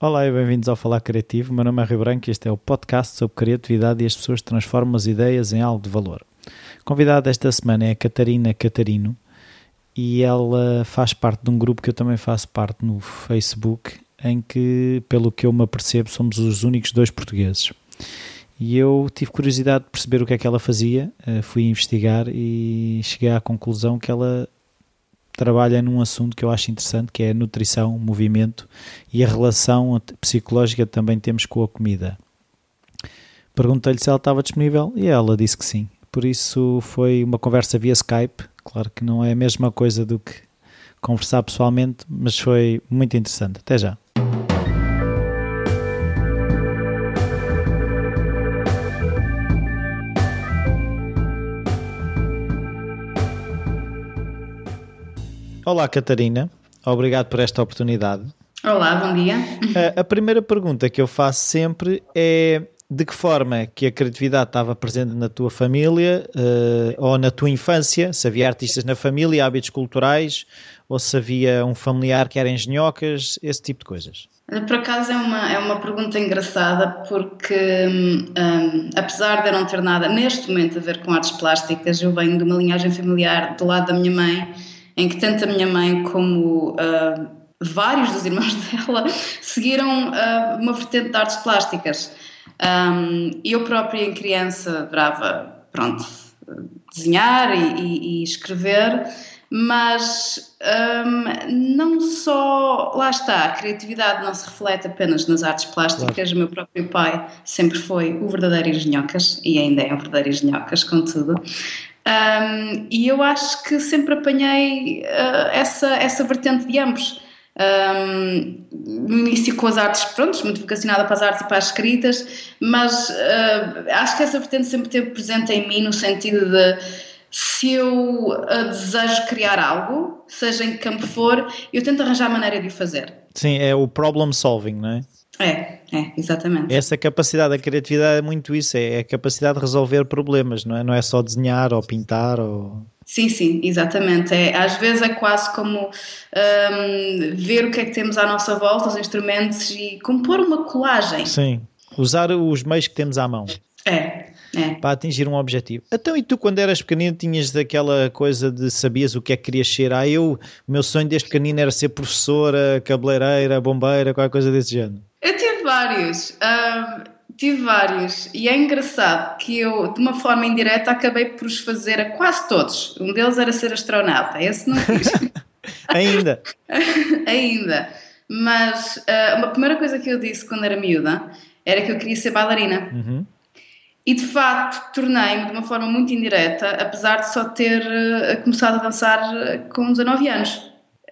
Olá e bem-vindos ao Falar Criativo. Meu nome é Rio Branco e este é o podcast sobre criatividade e as pessoas transformam as ideias em algo de valor. Convidada esta semana é a Catarina Catarino e ela faz parte de um grupo que eu também faço parte no Facebook, em que, pelo que eu me apercebo, somos os únicos dois portugueses. E eu tive curiosidade de perceber o que é que ela fazia, eh, fui investigar e cheguei à conclusão que ela trabalha num assunto que eu acho interessante, que é a nutrição, movimento e a relação psicológica que também temos com a comida. Perguntei-lhe se ela estava disponível e ela disse que sim. Por isso foi uma conversa via Skype. Claro que não é a mesma coisa do que conversar pessoalmente, mas foi muito interessante. Até já. Olá, Catarina. Obrigado por esta oportunidade. Olá, bom dia. A, a primeira pergunta que eu faço sempre é de que forma que a criatividade estava presente na tua família uh, ou na tua infância, se havia artistas na família, hábitos culturais, ou se havia um familiar que era engenhocas, esse tipo de coisas. Por acaso é uma, é uma pergunta engraçada porque um, hum, apesar de eu não ter nada neste momento a ver com artes plásticas, eu venho de uma linhagem familiar do lado da minha mãe em que tanto a minha mãe como uh, vários dos irmãos dela seguiram uh, uma vertente de artes plásticas. Um, eu própria, em criança, adorava, pronto, desenhar e, e, e escrever, mas um, não só, lá está, a criatividade não se reflete apenas nas artes plásticas, claro. o meu próprio pai sempre foi o verdadeiro engenhocas, e ainda é um verdadeiro engenhocas, contudo, um, e eu acho que sempre apanhei uh, essa, essa vertente de ambos. Um, no início com as artes, pronto, muito vocacionada para as artes e para as escritas, mas uh, acho que essa vertente sempre esteve presente em mim no sentido de se eu uh, desejo criar algo, seja em que campo for, eu tento arranjar maneira de o fazer. Sim, é o problem solving, não é? É, é, exatamente. Essa capacidade da criatividade é muito isso, é a capacidade de resolver problemas, não é? Não é só desenhar ou pintar ou... Sim, sim, exatamente. É, às vezes é quase como um, ver o que é que temos à nossa volta, os instrumentos e compor uma colagem. Sim, usar os meios que temos à mão. É, é. para atingir um objetivo. Então, e tu, quando eras pequenino, tinhas daquela coisa de sabias o que é que querias ser? Ah, eu, o meu sonho desde pequenino era ser professora, cabeleireira, bombeira, qualquer coisa desse género. Eu tive vários. Tive vários. E é engraçado que eu, de uma forma indireta, acabei por os fazer a quase todos. Um deles era ser astronauta. Esse não fiz. Ainda? Ainda. Mas uh, uma primeira coisa que eu disse quando era miúda era que eu queria ser bailarina. Uhum. E de facto tornei-me de uma forma muito indireta, apesar de só ter uh, começado a dançar uh, com 19 anos.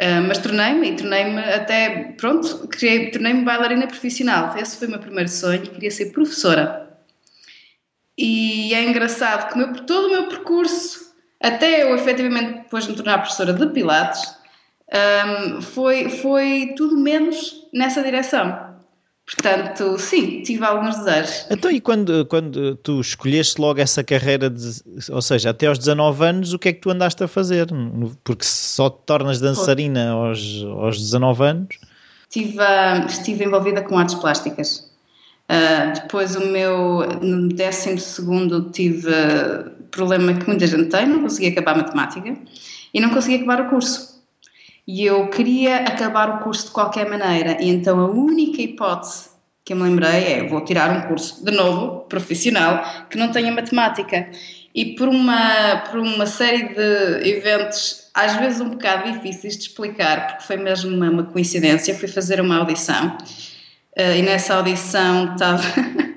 Uh, mas tornei-me e tornei-me até, pronto, tornei-me bailarina profissional. Esse foi o meu primeiro sonho queria ser professora. E é engraçado que meu, todo o meu percurso, até eu efetivamente depois me tornar professora de Pilates, um, foi, foi tudo menos nessa direção. Portanto, sim, tive alguns desejos. Então, e quando, quando tu escolheste logo essa carreira, de, ou seja, até aos 19 anos, o que é que tu andaste a fazer? Porque só te tornas dançarina aos, aos 19 anos? Estive, uh, estive envolvida com artes plásticas. Uh, depois, o meu, no 12 tive problema que muita gente tem, não consegui acabar a matemática e não consegui acabar o curso. E eu queria acabar o curso de qualquer maneira, e então a única hipótese que eu me lembrei é: vou tirar um curso de novo, profissional, que não tenha matemática. E por uma, por uma série de eventos, às vezes um bocado difíceis de explicar, porque foi mesmo uma, uma coincidência, fui fazer uma audição uh, e nessa audição estava.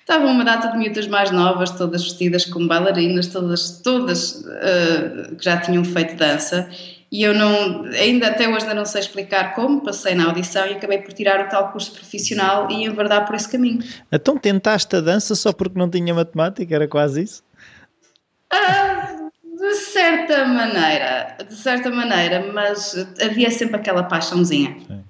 Estavam uma data de miúdas mais novas, todas vestidas como bailarinas, todas, todas uh, que já tinham feito dança, e eu não, ainda até hoje ainda não sei explicar como, passei na audição e acabei por tirar o tal curso profissional e enverdar por esse caminho. Então tentaste a dança só porque não tinha matemática, era quase isso? Ah, de certa maneira, de certa maneira, mas havia sempre aquela paixãozinha. Sim.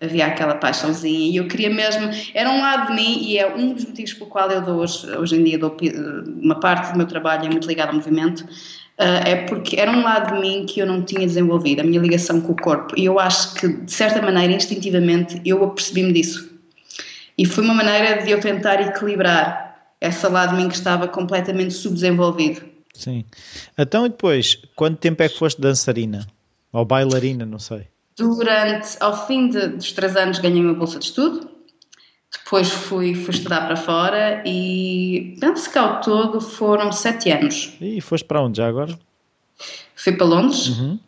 Havia aquela paixãozinha e eu queria mesmo, era um lado de mim e é um dos motivos pelo qual eu dou hoje, hoje em dia dou uma parte do meu trabalho é muito ligado ao movimento, Uh, é porque era um lado de mim que eu não tinha desenvolvido, a minha ligação com o corpo. E eu acho que, de certa maneira, instintivamente, eu apercebi-me disso. E foi uma maneira de eu tentar equilibrar esse lado de mim que estava completamente subdesenvolvido. Sim. Então, e depois, quanto tempo é que foste dançarina? Ou bailarina, não sei. Durante, ao fim de, dos três anos, ganhei uma bolsa de estudo. Depois fui, fui estudar para fora e penso que ao todo foram sete anos. E foste para onde já agora? Fui para Londres uhum.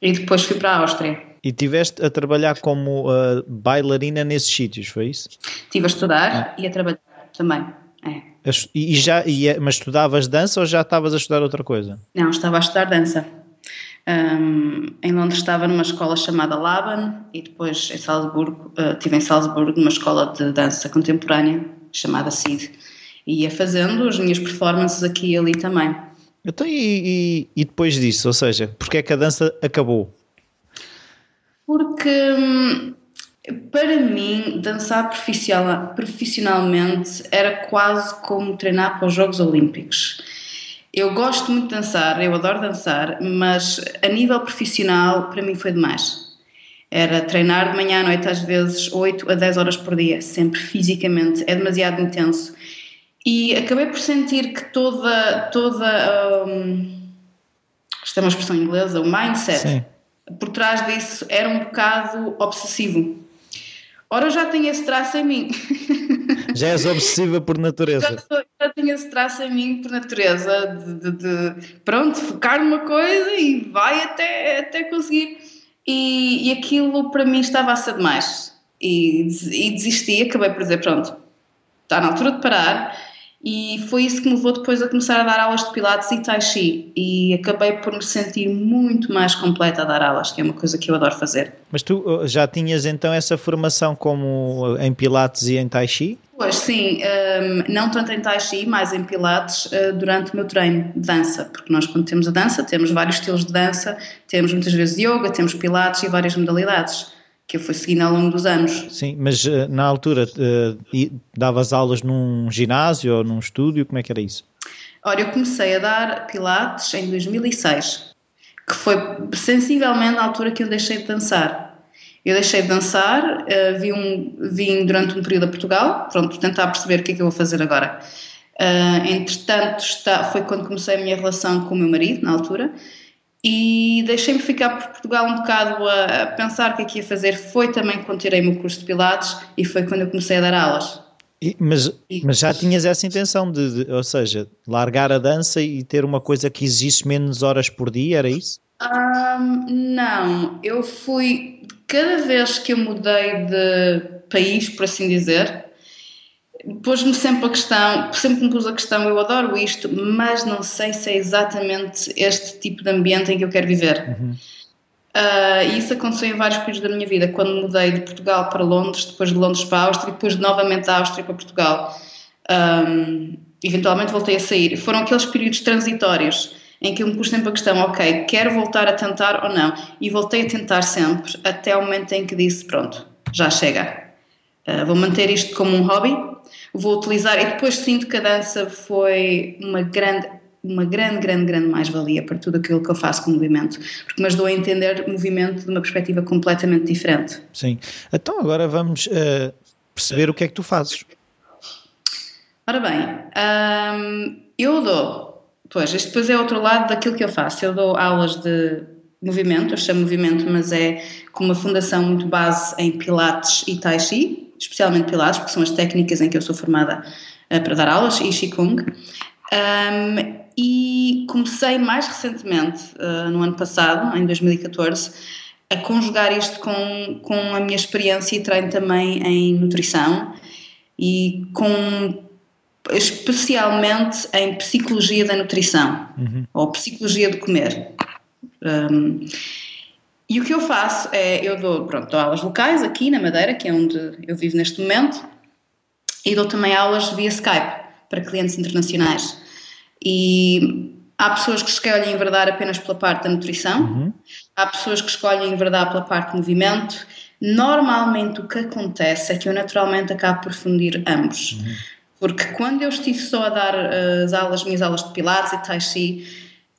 e depois fui para a Áustria. E tiveste a trabalhar como uh, bailarina nesses sítios, foi isso? Estive a estudar ah. e a trabalhar também. É. E já, e, é, mas estudavas dança ou já estavas a estudar outra coisa? Não, estava a estudar dança. Um, em Londres estava numa escola chamada Laban e depois em Salzburgo, uh, estive em Salzburgo numa escola de dança contemporânea chamada CID e ia fazendo as minhas performances aqui e ali também. Então, e, e, e depois disso, ou seja, porque é que a dança acabou? Porque hum, para mim, dançar profissionalmente era quase como treinar para os Jogos Olímpicos. Eu gosto muito de dançar, eu adoro dançar, mas a nível profissional, para mim foi demais. Era treinar de manhã à noite, às vezes 8 a 10 horas por dia, sempre fisicamente, é demasiado intenso. E acabei por sentir que toda, toda um, isto é uma expressão inglesa, o mindset Sim. por trás disso era um bocado obsessivo. Ora, eu já tenho esse traço em mim. Já és obsessiva por natureza. Já, sou, já tenho esse traço em mim por natureza, de, de, de, pronto, focar numa coisa e vai até, até conseguir. E, e aquilo para mim estava a ser demais. E, e desisti, acabei por dizer: pronto, está na altura de parar e foi isso que me levou depois a começar a dar aulas de Pilates e Tai Chi. E acabei por me sentir muito mais completa a dar aulas, que é uma coisa que eu adoro fazer. Mas tu uh, já tinhas então essa formação como uh, em Pilates e em Tai Chi? Pois sim, um, não tanto em Tai Chi, mas em Pilates uh, durante o meu treino de dança, porque nós quando temos a dança temos vários estilos de dança, temos muitas vezes yoga, temos Pilates e várias modalidades que eu fui seguindo ao longo dos anos. Sim, mas uh, na altura uh, davas aulas num ginásio ou num estúdio, como é que era isso? Ora, eu comecei a dar Pilates em 2006, que foi sensivelmente a altura que eu deixei de dançar. Eu deixei de dançar, uh, vim, um, vim durante um período a Portugal, pronto, tentar perceber o que é que eu vou fazer agora. Entretanto, está, foi quando comecei a minha relação com o meu marido, na altura, e deixei-me ficar por Portugal um bocado a, pensar o que é que ia fazer. Foi também quando tirei o meu curso de Pilates e foi quando eu comecei a dar aulas. E, mas, e, mas já tinhas essa intenção de, de, ou seja, largar a dança e ter uma coisa que exigisse menos horas por dia, era isso? Um, não, eu fui, cada vez que eu mudei de país, por assim dizer, pôs-me sempre a questão, sempre me pus a questão, eu adoro isto, mas não sei se é exatamente este tipo de ambiente em que eu quero viver. Uhum. Uh, isso aconteceu em vários períodos da minha vida, quando mudei de Portugal para Londres, depois de Londres para a Áustria, depois novamente da Áustria para Portugal. Um, eventualmente voltei a sair. Foram aqueles períodos transitórios em que eu me pus sempre a questão, ok, quero voltar a tentar ou não? E voltei a tentar sempre, até o momento em que disse, pronto, já chega. Uh, vou manter isto como um hobby, vou utilizar e depois sinto que a dança foi uma grande uma grande, grande, grande mais-valia para tudo aquilo que eu faço com o movimento, porque me ajudou a entender o movimento de uma perspectiva completamente diferente. Sim. Então agora vamos uh, perceber o que é que tu fazes. Ora bem, eu dou, pois, este depois é outro lado daquilo que eu faço. Eu dou aulas de movimento, eu chamo movimento, mas é com uma fundação muito base em Pilates e Tai Chi, especialmente Pilates, porque são as técnicas em que eu sou formada uh, para dar aulas, e Qigong. Um, e comecei mais recentemente, uh, no ano passado, em 2014, a conjugar isto com, com a minha experiência e treino também em nutrição e com especialmente em psicologia da nutrição uhum. ou psicologia de comer. Um, e o que eu faço é, eu dou, pronto, dou aulas locais aqui na Madeira, que é onde eu vivo neste momento, e dou também aulas via Skype para clientes internacionais. E há pessoas que escolhem enverdar apenas pela parte da nutrição, uhum. há pessoas que escolhem enverdar pela parte do movimento. Normalmente o que acontece é que eu naturalmente acabo por fundir ambos. Uhum. Porque quando eu estive só a dar as aulas, minhas aulas de Pilates e Tai Chi,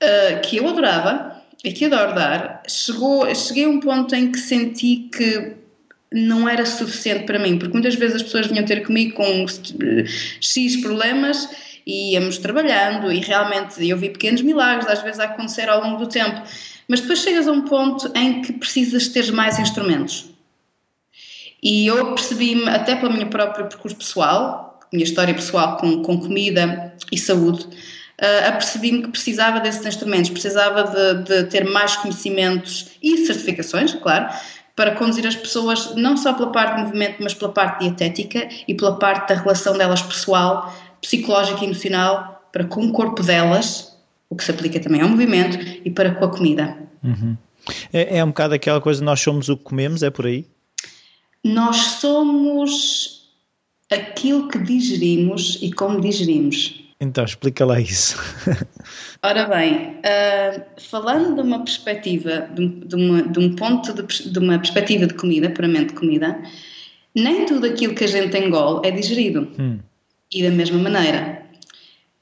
uh, que eu adorava e que adoro dar, chegou, cheguei a um ponto em que senti que não era suficiente para mim, porque muitas vezes as pessoas vinham ter comigo com X problemas e íamos trabalhando e realmente eu vi pequenos milagres às vezes a acontecer ao longo do tempo, mas depois chegas a um ponto em que precisas ter mais instrumentos. E eu percebi-me, até pelo meu próprio percurso pessoal, minha história pessoal com, com comida e saúde, uh, apercebi-me que precisava desses instrumentos, precisava de, de ter mais conhecimentos e certificações, claro, para conduzir as pessoas não só pela parte de movimento, mas pela parte dietética e pela parte da relação delas pessoal, psicológica e emocional para com o corpo delas, o que se aplica também ao movimento, e para com a comida. Uhum. É, é um bocado aquela coisa, nós somos o que comemos, é por aí? Nós somos aquilo que digerimos e como digerimos. Então, explica lá isso. Ora bem, uh, falando de uma perspectiva, de, de, uma, de um ponto de, de, uma perspectiva de comida, puramente de comida, nem tudo aquilo que a gente engole é digerido. Hum. E da mesma maneira.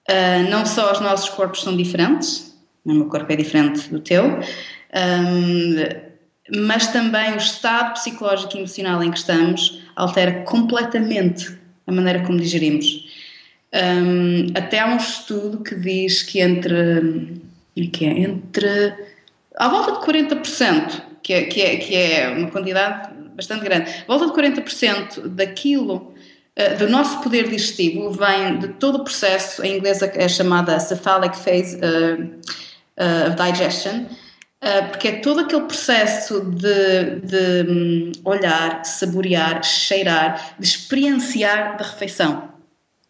Uh, não só os nossos corpos são diferentes, o meu corpo é diferente do teu, um, mas também o estado psicológico e emocional em que estamos altera completamente a maneira como digerimos. Um, até há um estudo que diz que entre, é que é, entre à volta de 40%, que é, que, é, que é uma quantidade bastante grande, à volta de 40% daquilo uh, do nosso poder digestivo vem de todo o processo, em inglês é chamada cephalic phase uh, of digestion, porque é todo aquele processo de, de um, olhar, saborear, cheirar, de experienciar da refeição.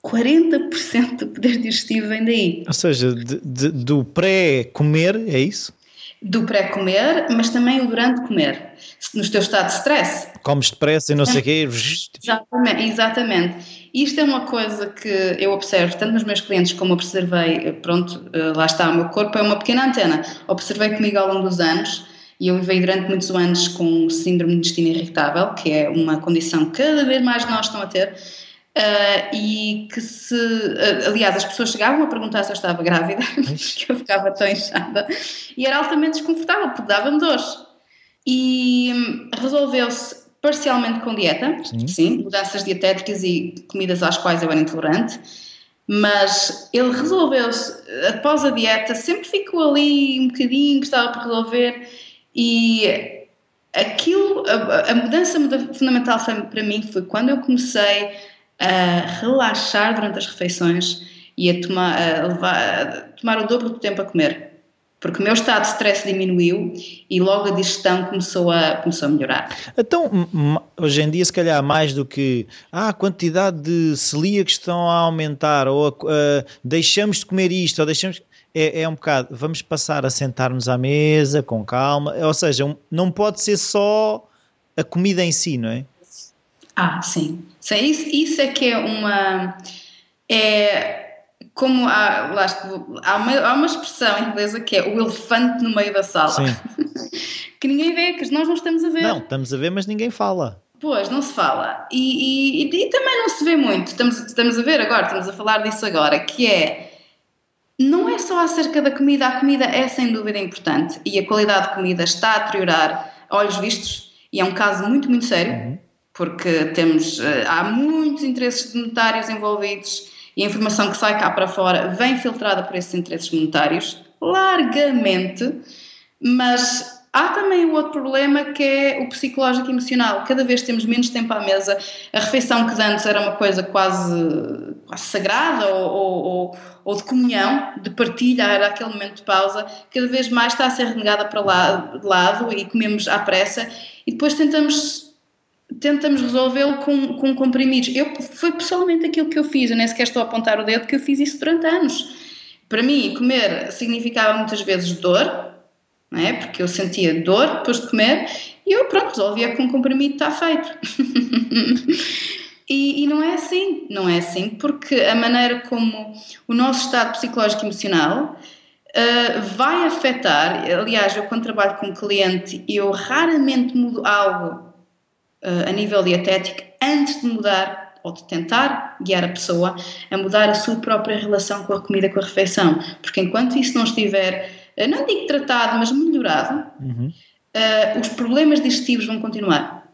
40% do poder digestivo vem daí. Ou seja, de, de, do pré-comer, é isso? Do pré-comer, mas também o durante comer. No teu estado de stress. Comes depressa e não sei o quê. Exatamente, exatamente. Isto é uma coisa que eu observo tanto nos meus clientes como observei, pronto, eh, lá está, o meu corpo é uma pequena antena. Observei comigo ao longo dos anos e eu vivei durante muitos anos com síndrome de intestino irritável, que é uma condição que cada vez mais nós estão a ter Uh, e que se. Uh, aliás, as pessoas chegavam a perguntar se eu estava grávida, porque eu ficava tão inchada, e era altamente desconfortável, porque dava-me dores. E hum, resolveu-se parcialmente com dieta, sim. sim, mudanças dietéticas e comidas às quais eu era intolerante, mas ele resolveu-se, após a dieta, sempre ficou ali um bocadinho que estava para resolver, e aquilo, a, a mudança fundamental para mim foi quando eu comecei a relaxar durante as refeições e a tomar, a levar, a tomar o dobro do tempo a comer. Porque o meu estado de stress diminuiu e logo a digestão começou a, começou a melhorar. Então, hoje em dia, se calhar, mais do que ah, a quantidade de celíacos estão a aumentar, ou uh, deixamos de comer isto, ou deixamos. É, é um bocado, vamos passar a sentar-nos à mesa com calma, ou seja, não pode ser só a comida em si, não é? Ah, sim. sim isso, é que é uma. É, como há, lá, há, uma, há uma expressão inglesa que é o elefante no meio da sala. que ninguém vê, que nós não estamos a ver. Não, estamos a ver, mas ninguém fala. Pois, não se fala. E, e, e, também não se vê muito. Estamos, estamos a ver agora, estamos a falar disso agora, que é. Não é só acerca da comida, a comida é sem dúvida importante e a qualidade de comida está a deteriorar a olhos vistos e é um caso muito, muito sério. Uhum porque temos, eh, há muitos interesses monetários envolvidos e a informação que sai cá para fora vem filtrada por esses interesses monetários, largamente, mas há também o outro problema que é o psicológico e emocional. Cada vez temos menos tempo à mesa. A refeição que antes era uma coisa quase, quase sagrada ou, ou, ou, de comunhão, de partilha, era aquele momento de pausa, cada vez mais está a ser renegada para lá, de lado e comemos à pressa e depois tentamos tentamos resolvê-lo com, com comprimidos. Eu, foi pessoalmente aquilo que eu fiz, eu nem sequer estou a apontar o dedo, que eu fiz isso durante anos. Para mim, comer significava muitas vezes dor, não é? porque eu sentia dor depois de comer, e eu, pronto, resolvia com um comprimido, está feito. e, e não é assim, não é assim, porque a maneira como o nosso estado psicológico e emocional Uh, vai afetar. Aliás, eu quando trabalho com um cliente, eu raramente mudo algo a nível dietético antes de mudar ou de tentar guiar a pessoa a mudar a sua própria relação com a comida, com a refeição. Porque enquanto isso não estiver não digo tratado, mas melhorado, uhum. os problemas digestivos vão continuar.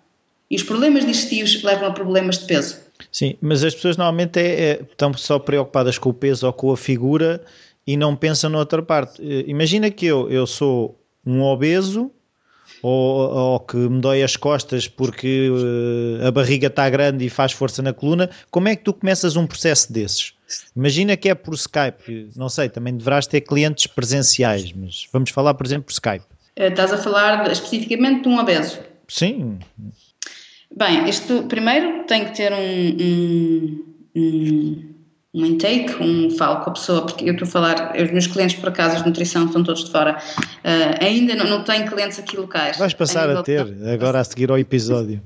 E os problemas digestivos levam a problemas de peso. Sim, mas as pessoas normalmente é, é, estão só preocupadas com o peso ou com a figura e não pensam noutra parte. Imagina que eu, eu sou um obeso ou, ou, que me dói as costas porque uh, a barriga está grande e faz força na coluna, como é que tu começas um processo desses? Imagina que é por Skype, não sei, também deverás ter clientes presenciais, mas vamos falar, por exemplo, por Skype. Eh, estás a falar especificamente de um obeso? Sim. Bem, isto primeiro tem que ter um, um, um um intake, um falo com a pessoa, porque eu estou a falar, os meus clientes por acaso de nutrição estão todos de fora, uh, ainda não, não tenho clientes aqui locais. Vais passar a, a ter, de... agora a seguir ao episódio.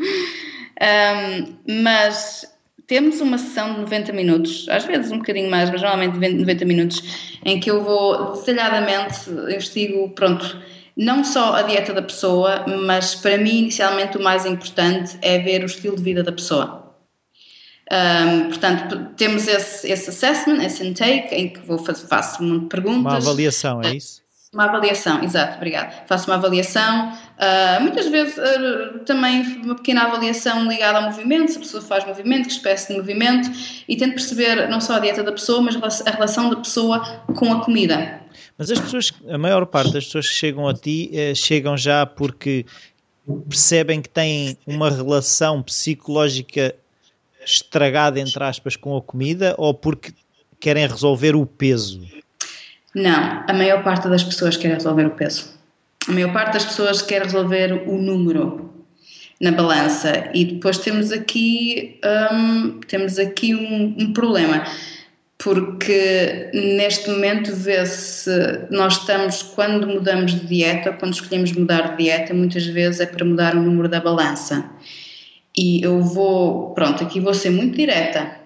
um, mas temos uma sessão de 90 minutos, às vezes um bocadinho mais, mas normalmente 90 minutos, em que eu vou detalhadamente, investigo, pronto, não só a dieta da pessoa, mas para mim inicialmente o mais importante é ver o estilo de vida da pessoa. Um, portanto, temos esse, esse assessment, esse intake, em que vou fazer, faço um monte de perguntas. Uma avaliação, é isso? Uma avaliação, exato, obrigada. Faço uma avaliação, uh, muitas vezes uh, também uma pequena avaliação ligada ao movimento, se a pessoa faz movimento, que espécie de movimento, e tento perceber não só a dieta da pessoa, mas a relação da pessoa com a comida. Mas as pessoas, a maior parte das pessoas que chegam a ti, eh, chegam já porque percebem que têm uma relação psicológica estragada, entre aspas, com a comida ou porque querem resolver o peso? Não, a maior parte das pessoas quer resolver o peso. A maior parte das pessoas quer resolver o número na balança e depois temos aqui um, temos aqui um, um problema porque neste momento vê-se nós estamos quando mudamos de dieta quando escolhemos mudar de dieta muitas vezes é para mudar o número da balança e eu vou, pronto, aqui vou ser muito direta.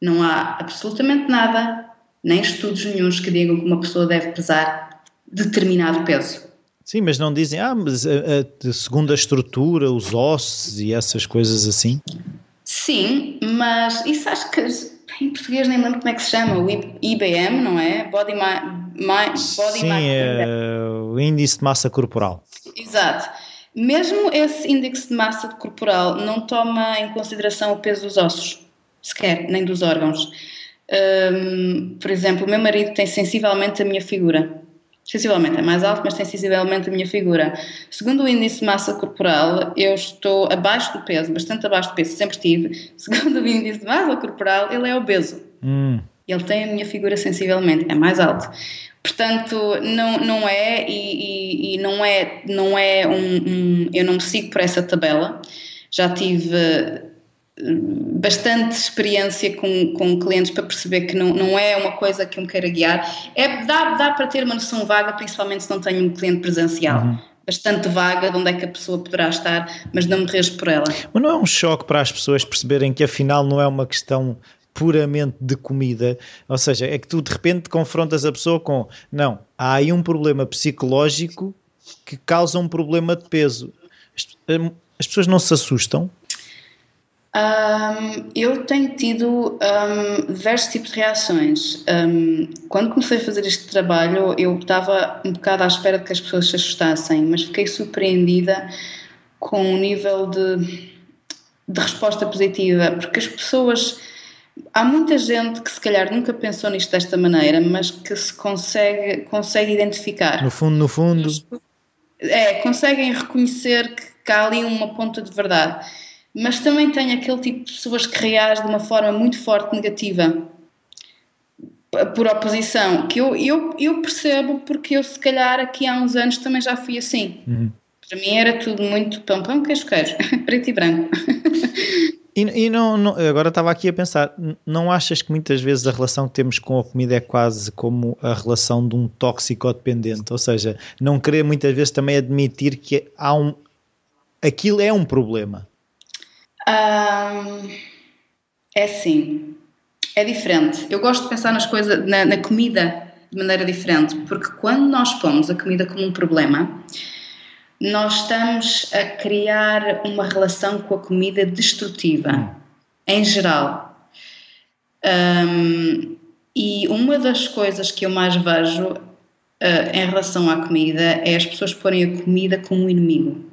Não há absolutamente nada, nem estudos nenhums que digam que uma pessoa deve pesar determinado peso. Sim, mas não dizem, ah, mas a, a, segundo a estrutura, os ossos e essas coisas assim? Sim, mas isso acho que em português nem lembro como é que se chama, o IBM, não é? Body, ma, ma, body Sim, é o índice de massa corporal. Exato. Mesmo esse índice de massa corporal não toma em consideração o peso dos ossos, sequer, nem dos órgãos. Um, por exemplo, o meu marido tem sensivelmente a minha figura. Sensivelmente, é mais alto, mas tem sensivelmente a minha figura. Segundo o índice de massa corporal, eu estou abaixo do peso, bastante abaixo do peso, sempre tive. Segundo o índice de massa corporal, ele é obeso. Hum. Ele tem a minha figura sensivelmente, é mais alto. Portanto, não, não é, e, e, e não é, não é um, um, Eu não me sigo por essa tabela. Já tive eh, bastante experiência com, com clientes para perceber que não, não é uma coisa que eu me queira guiar. É, dá, dá para ter uma noção vaga, principalmente se não tenho um cliente presencial. Uhum. Bastante vaga de onde é que a pessoa poderá estar, mas não me rejo por ela. Mas não é um choque para as pessoas perceberem que afinal não é uma questão puramente de comida, ou seja, é que tu de repente confrontas a pessoa com não, há aí um problema psicológico que causa um problema de peso. As, hum, pessoas não se assustam? Um, eu tenho tido um, diversos tipos de reações. Um, quando comecei a fazer este trabalho, eu estava um bocado à espera de que as pessoas se assustassem, mas fiquei surpreendida com o nível de, de resposta positiva, porque as pessoas Há muita gente que se calhar nunca pensou nisto desta maneira, mas que se consegue, consegue identificar. No fundo, no fundo. É, conseguem reconhecer que, que há ali uma ponta de verdade. Mas também tem aquele tipo de pessoas que reagem de uma forma muito forte negativa por oposição, que eu, eu, eu percebo porque eu se calhar aqui há uns anos também já fui assim. Uhum. Para mim era tudo muito pão, pão, queijo, queijo, preto e branco. E, e não, não, agora estava aqui a pensar, não achas que muitas vezes a relação que temos com a comida é quase como a relação de um tóxico dependente? Ou seja, não querer muitas vezes também admitir que há um, aquilo é um problema? Um, é sim, é diferente. Eu gosto de pensar nas coisas, na, na comida de maneira diferente, porque quando nós pomos a comida como um problema, nós estamos a criar uma relação com a comida destrutiva, em geral. Um, e uma das coisas que eu mais vejo uh, em relação à comida é as pessoas porem a comida como um inimigo.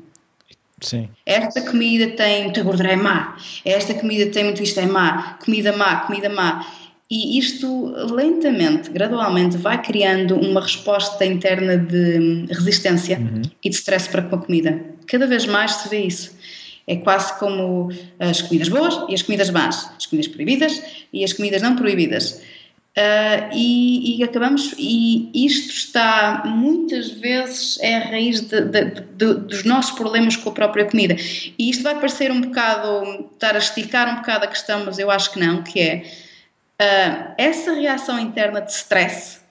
Sim. Esta comida tem muita gordura, é má. Esta comida tem muito isto, é má. Comida má, comida má. E isto lentamente, gradualmente, vai criando uma resposta interna de resistência uhum. e de stress para com a comida. Cada vez mais se vê isso. É quase como as comidas boas e as comidas más, as comidas proibidas e as comidas não proibidas. Uh, e, e, acabamos, e isto está muitas vezes é a raiz de, de, de, dos nossos problemas com a própria comida. E isto vai parecer um bocado, estar a esticar um bocado a questão, mas eu acho que não, que é uh, essa reação interna de stress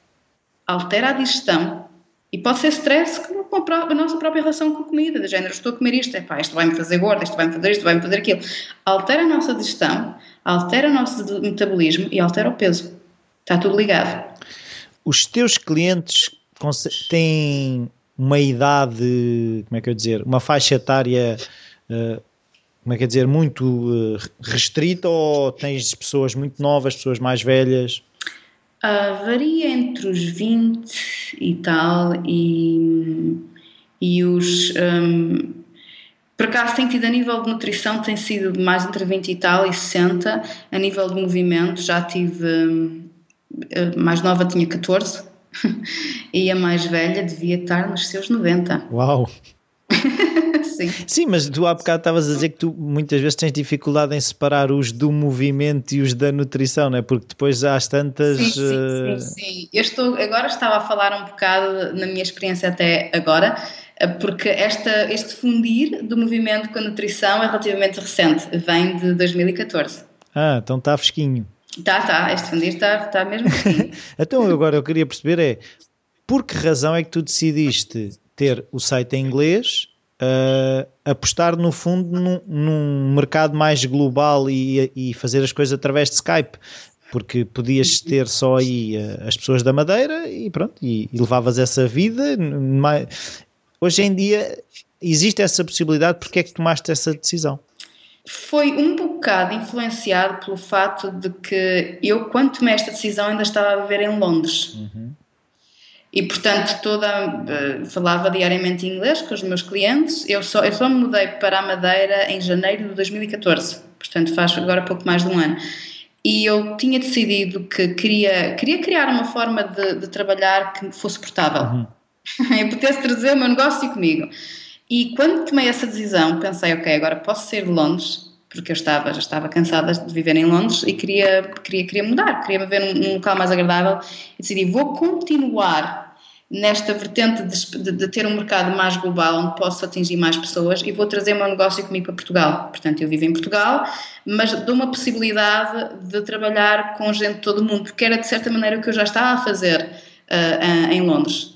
altera a digestão e pode ser stress com a, nossa própria relação com a comida, de género, estou a comer isto, epá, isto vai-me fazer gorda, isto vai-me fazer isto, vai-me fazer aquilo. Altera a nossa digestão, altera o nosso metabolismo e altera o peso. Está tudo ligado. Os teus clientes têm uma idade, como é que eu dizer, uma faixa etária, uh, como é que eu dizer, muito uh, restrita ou tens pessoas muito novas, pessoas mais velhas? Uh, varia entre os 20 e tal e, e os. Um, por acaso tem tido a nível de nutrição, tem sido mais entre 20 e tal e 60. A nível de movimento, já tive. Um, a mais nova tinha 14 e a mais velha devia estar nos seus 90. Uau! Sim. Sim, mas tu há bocado estavas a dizer que tu muitas vezes tens dificuldade em separar os do movimento e os da nutrição, não é? Porque depois há as tantas. Sim, sim, uh... sim, sim. Eu estou, agora estava a falar um bocado na minha experiência até agora, eh, porque esta, este fundir do movimento com a nutrição é relativamente recente, vem de 2014. Ah, então está fresquinho. Está, está, este fundir está, está mesmo assim. então agora eu queria perceber é, por que razão é que tu decidiste ter o site em inglês, uh, apostar no fundo num, num, mercado mais global e, e fazer as coisas através de Skype? Porque podias ter só aí uh, as pessoas da Madeira e pronto, e, e levavas essa vida. Hoje em dia existe essa possibilidade, porque é que tomaste essa decisão? foi um bocado influenciado pelo fato de que eu, quando tomei esta decisão, ainda estava a viver em Londres. Uhum. E, portanto, toda, uh, falava diariamente inglês com os meus clientes. Eu só, eu só me mudei para a Madeira em janeiro de 2014, portanto, faz agora pouco mais de um ano. E eu tinha decidido que queria, queria criar uma forma de, de trabalhar que fosse portável. Uhum. eu pudesse trazer o meu negócio comigo. E quando tomei essa decisão, pensei, ok, agora posso sair de Londres, porque eu estava, já estava cansada de viver em Londres e queria, queria, queria mudar, queria me ver num, num local mais agradável e decidi, vou continuar nesta vertente de, de, de, ter um mercado mais global onde posso atingir mais pessoas e vou trazer o meu negócio comigo para Portugal. Portanto, eu vivo em Portugal, mas dou uma possibilidade de trabalhar com gente de todo o mundo, porque era de certa maneira o que eu já estava a fazer uh, em Londres.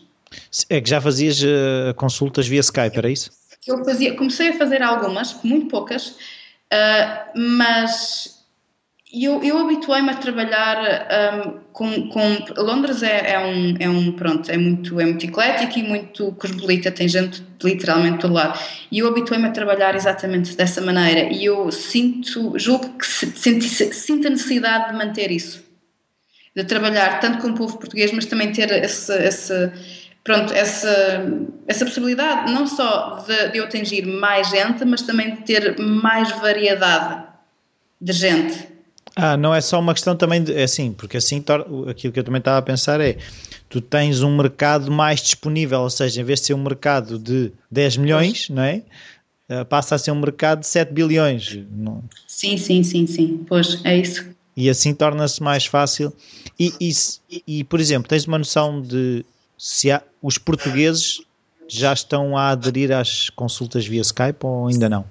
É que já fazias uh, consultas via Skype, era isso? Eu fazia, comecei a fazer algumas, muito poucas, uh, mas eu, eu habituei-me a trabalhar um, com, com, Londres é, é, um, é um pronto é muito é muito eclético e muito cosmopolita tem gente literalmente todo lado. E eu habituei-me a trabalhar exatamente dessa maneira e eu sinto julgo que sinto, sinto a necessidade de manter isso. De trabalhar tanto com o povo português mas também ter esse, esse pronto, essa, essa possibilidade não só de, de eu atingir mais gente, mas também de ter mais variedade de gente. Ah, não é só uma questão também de, é assim, porque assim aquilo que eu também estava a pensar é tu tens um mercado mais disponível, ou seja, em vez de ser um mercado de 10 milhões, pois. não é? Ah, passa a ser um mercado de 7 bilhões. Não? Sim, sim, sim, sim. Pois, é isso. E assim torna-se mais fácil. E, e, e, por exemplo, tens uma noção de se há, os portugueses já estão a aderir às consultas via Skype ou ainda não?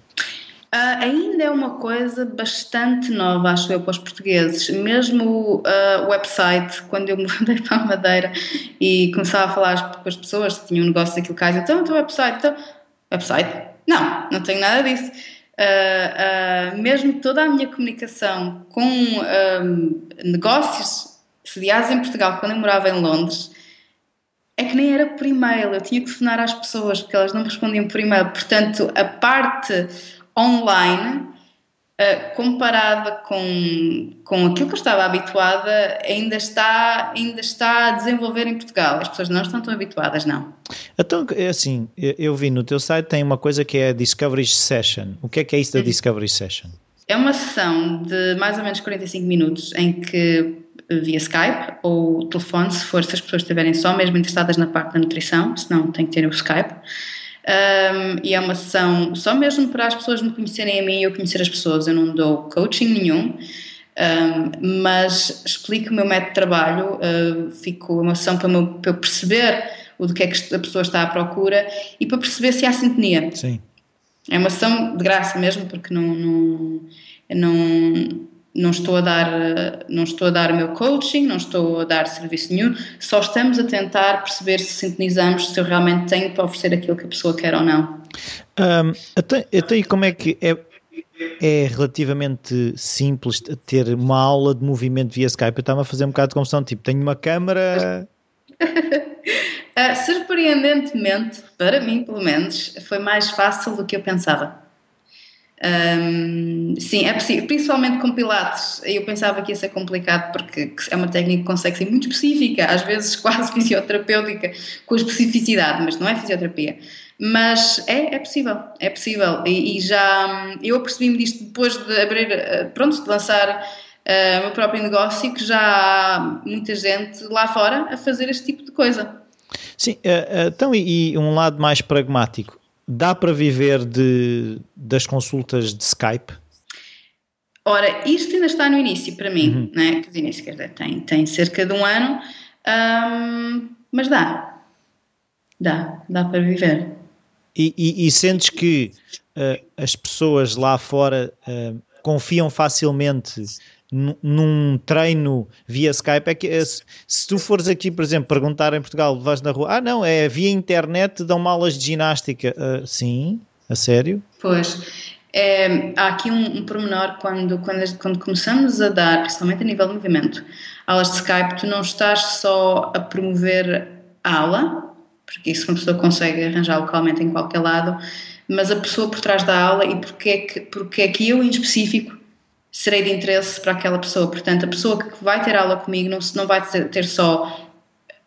Uh, ainda é uma coisa bastante nova, acho eu, para os portugueses. Mesmo o uh, website, quando eu me mudei para a Madeira e começava a falar com as pessoas que tinham um negócio daquilo cá, então o teu website, então, website? Não, não tenho nada disso. Uh, mesmo toda a minha comunicação com negócios sediados em Portugal, quando eu morava em Londres, é que nem era por e-mail, eu tinha que telefonar às pessoas porque elas não respondiam por e-mail. Portanto, a parte online uh, comparada com, com aquilo que eu estava habituada, ainda está, ainda está a desenvolver em Portugal. As pessoas não estão tão habituadas, não. Então, é assim, eu vi no teu site tem uma coisa que é a Discovery Session. O que é que é isso da uhum. Discovery Session? É uma sessão de mais ou menos 45 minutos em que via Skype ou telefone, se for se as pessoas estiverem só mesmo interessadas na parte da nutrição, senão tem que ter o Skype. Um, e é uma sessão só mesmo para as pessoas me conhecerem a mim e eu conhecer as pessoas. Eu não dou coaching nenhum, um, mas explico o meu método de trabalho, uh, fico uma sessão para, meu, para eu perceber o do que é que a pessoa está à procura e para perceber se há sintonia. Sim. É uma sessão de graça mesmo, porque não, não, não não estou a dar não estou a dar o meu coaching, não estou a dar serviço nenhum, só estamos a tentar perceber se sintonizamos, se eu realmente tenho para oferecer aquilo que a pessoa quer ou não. Um, até, até como é que é, é relativamente simples ter uma aula de movimento via Skype? Eu estava a fazer um bocado de confusão, tipo, tenho uma câmara... uh, surpreendentemente, para mim pelo menos, foi mais fácil do que eu pensava. Um, sim, é possível, principalmente com pilates. Eu pensava que ia ser complicado porque é uma técnica que consegue ser muito específica, às vezes quase fisioterapêutica, com especificidade, mas não é fisioterapia. Mas é, é possível, é possível. E, e já eu apercebi-me disto depois de abrir, eh, pronto, de lançar uh, o meu próprio negócio, que já há muita gente lá fora a fazer este tipo de coisa. Sim, uh, então, e, e um lado mais pragmático dá para viver de, das consultas de Skype? Ora, isto ainda está no início para mim, uhum. né? que início, quer dizer, tem, tem cerca de um ano, mas dá, dá, dá para viver. E, e, e sentes que uh, as pessoas lá fora uh, confiam facilmente num treino via Skype é que é, se tu fores aqui, por exemplo, perguntar em Portugal, vais na rua, ah não, é via internet, dão aulas de ginástica. Uh, sim, a sério? Pois. É, há aqui um, um pormenor quando, quando, quando começamos a dar, principalmente a nível de movimento, aulas de Skype, tu não estás só a promover a aula, porque isso uma pessoa consegue arranjar localmente em qualquer lado, mas a pessoa por trás da aula e porque é que, porque é que eu em específico serei de interesse para aquela pessoa. Portanto, a pessoa que vai ter aula comigo não, não vai ter só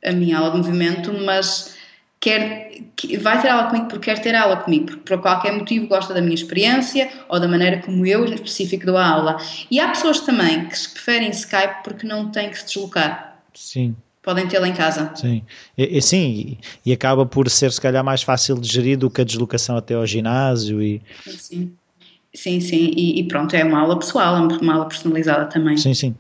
a minha aula de movimento, mas quer, vai ter aula comigo porque quer ter aula comigo, porque por qualquer motivo gosta da minha experiência ou da maneira como eu, em específico, dou a aula. E há pessoas também que preferem Skype porque não têm que se deslocar. Sim. Podem tê-la em casa. Sim, e, e, sim, e, e acaba por ser se calhar mais fácil de gerir do que a deslocação até ao ginásio e... Sim, sim. Sim, e, e, pronto, é uma aula pessoal, é uma aula personalizada também. Sim, sim.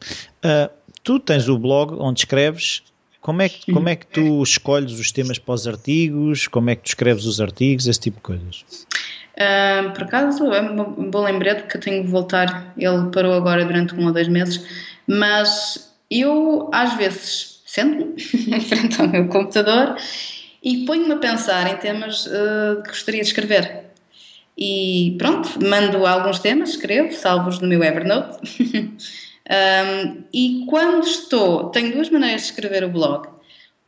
Uh, tu tens o blog onde escreves, como é, que, como é que tu escolhes os temas para os artigos, como é que tu escreves os artigos, esse tipo de coisas? Uh, por acaso é um bom lembrete porque eu tenho que voltar, ele parou agora durante um ou dois meses, mas eu às vezes sento-me em frente ao meu computador e ponho-me a pensar em temas uh, que gostaria de escrever. E pronto, mando alguns temas, escrevo, salvos no meu Evernote. um, e quando estou, tenho duas maneiras de escrever o blog.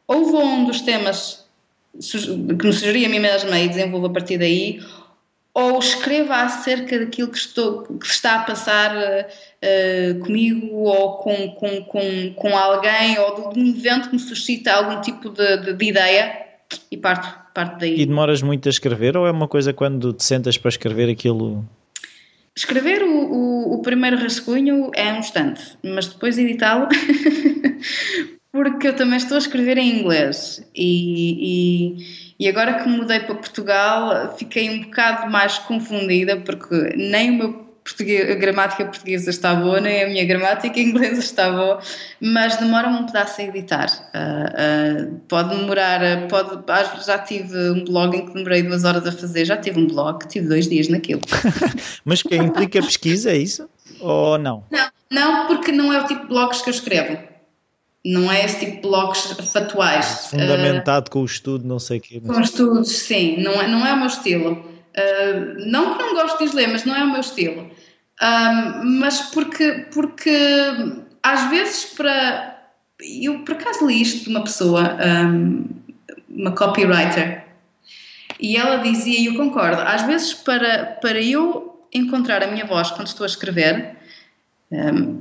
Ou vou a um dos temas que me sugeri a mim mesma e desenvolvo a partir daí, ou escrevo acerca daquilo que, estou, que está a passar uh, comigo ou com, com, com, com alguém, ou de um evento que me suscita algum tipo de, de, de ideia e parto, parto daí. E demoras muito a escrever ou é uma coisa quando te sentas para escrever aquilo? Escrever o, o, o primeiro rascunho é um instante, mas depois editá-lo. porque eu também estou a escrever em inglês e, e, e, agora que mudei para Portugal fiquei um bocado mais confundida porque nem o meu português, a gramática portuguesa está boa, nem a minha gramática inglesa está boa, mas demora-me um pedaço a editar. Uh, uh, pode demorar, pode, já tive um blog em que demorei duas horas a fazer, já tive um blog, tive dois dias naquilo. mas que implica pesquisa, é isso? Ou não? Não, não, porque não é o tipo de blogs que eu escrevo. Não é esse tipo de blogs fatuais. Fundamentado uh, com o estudo, não sei o quê. Mas... Com estudos, sim, não é, não é o meu estilo. Uh, não que não gosto de ler, mas não é o meu estilo. Mas porque, porque às vezes para. Eu por acaso li isto de uma pessoa, um, uma copywriter, e ela dizia, e eu concordo, às vezes para, para eu encontrar a minha voz quando estou a escrever, um,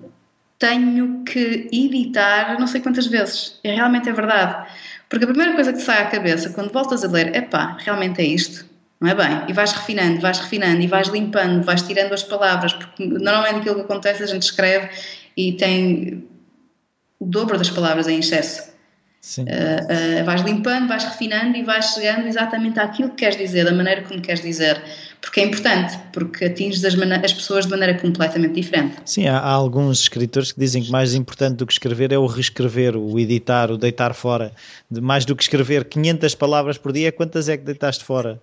tenho que editar não sei quantas vezes. E realmente é verdade. Porque a primeira coisa que te sai à cabeça quando voltas a ler é pá, realmente é isto. Não é bem? E vais refinando, vais refinando e vais limpando, vais tirando as palavras, porque normalmente aquilo que acontece a gente escreve e tem o dobro das palavras em excesso. Uh, uh, vais limpando, vais refinando e vais chegando exatamente àquilo que queres dizer, da maneira como queres dizer. Porque é importante, porque atinges as, as pessoas de maneira completamente diferente. Sim, há, há, alguns escritores que dizem que mais importante do que escrever é o reescrever, o editar, o deitar fora. De, mais do que escrever 500 palavras por dia, quantas é que deitaste fora?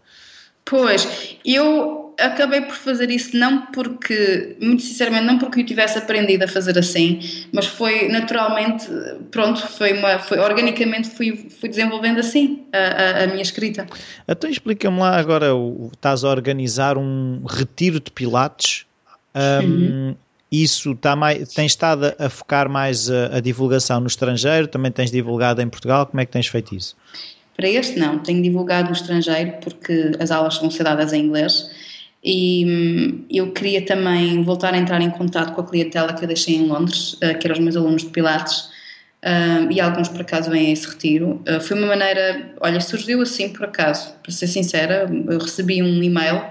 Pois, eu acabei por fazer isso não porque, muito sinceramente, não porque eu tivesse aprendido a fazer assim, mas foi naturalmente, pronto, foi, uma, foi organicamente fui, fui desenvolvendo assim a, a, a minha escrita. Então explica-me lá agora, estás a organizar um retiro de pilates, um, uhum. isso está mais, tens estado a focar mais a, a divulgação no estrangeiro, também tens divulgado em Portugal, como é que tens feito isso? Para este, não. Tenho divulgado no estrangeiro porque as aulas vão ser dadas em inglês e hum, eu queria também voltar a entrar em contato com a clientela que eu deixei em Londres, eh, que eram os meus alunos de Pilates, hum, e alguns por acaso vêm a esse retiro. Eh, foi uma maneira, olha, surgiu assim por acaso, para ser sincera, eu recebi um e-mail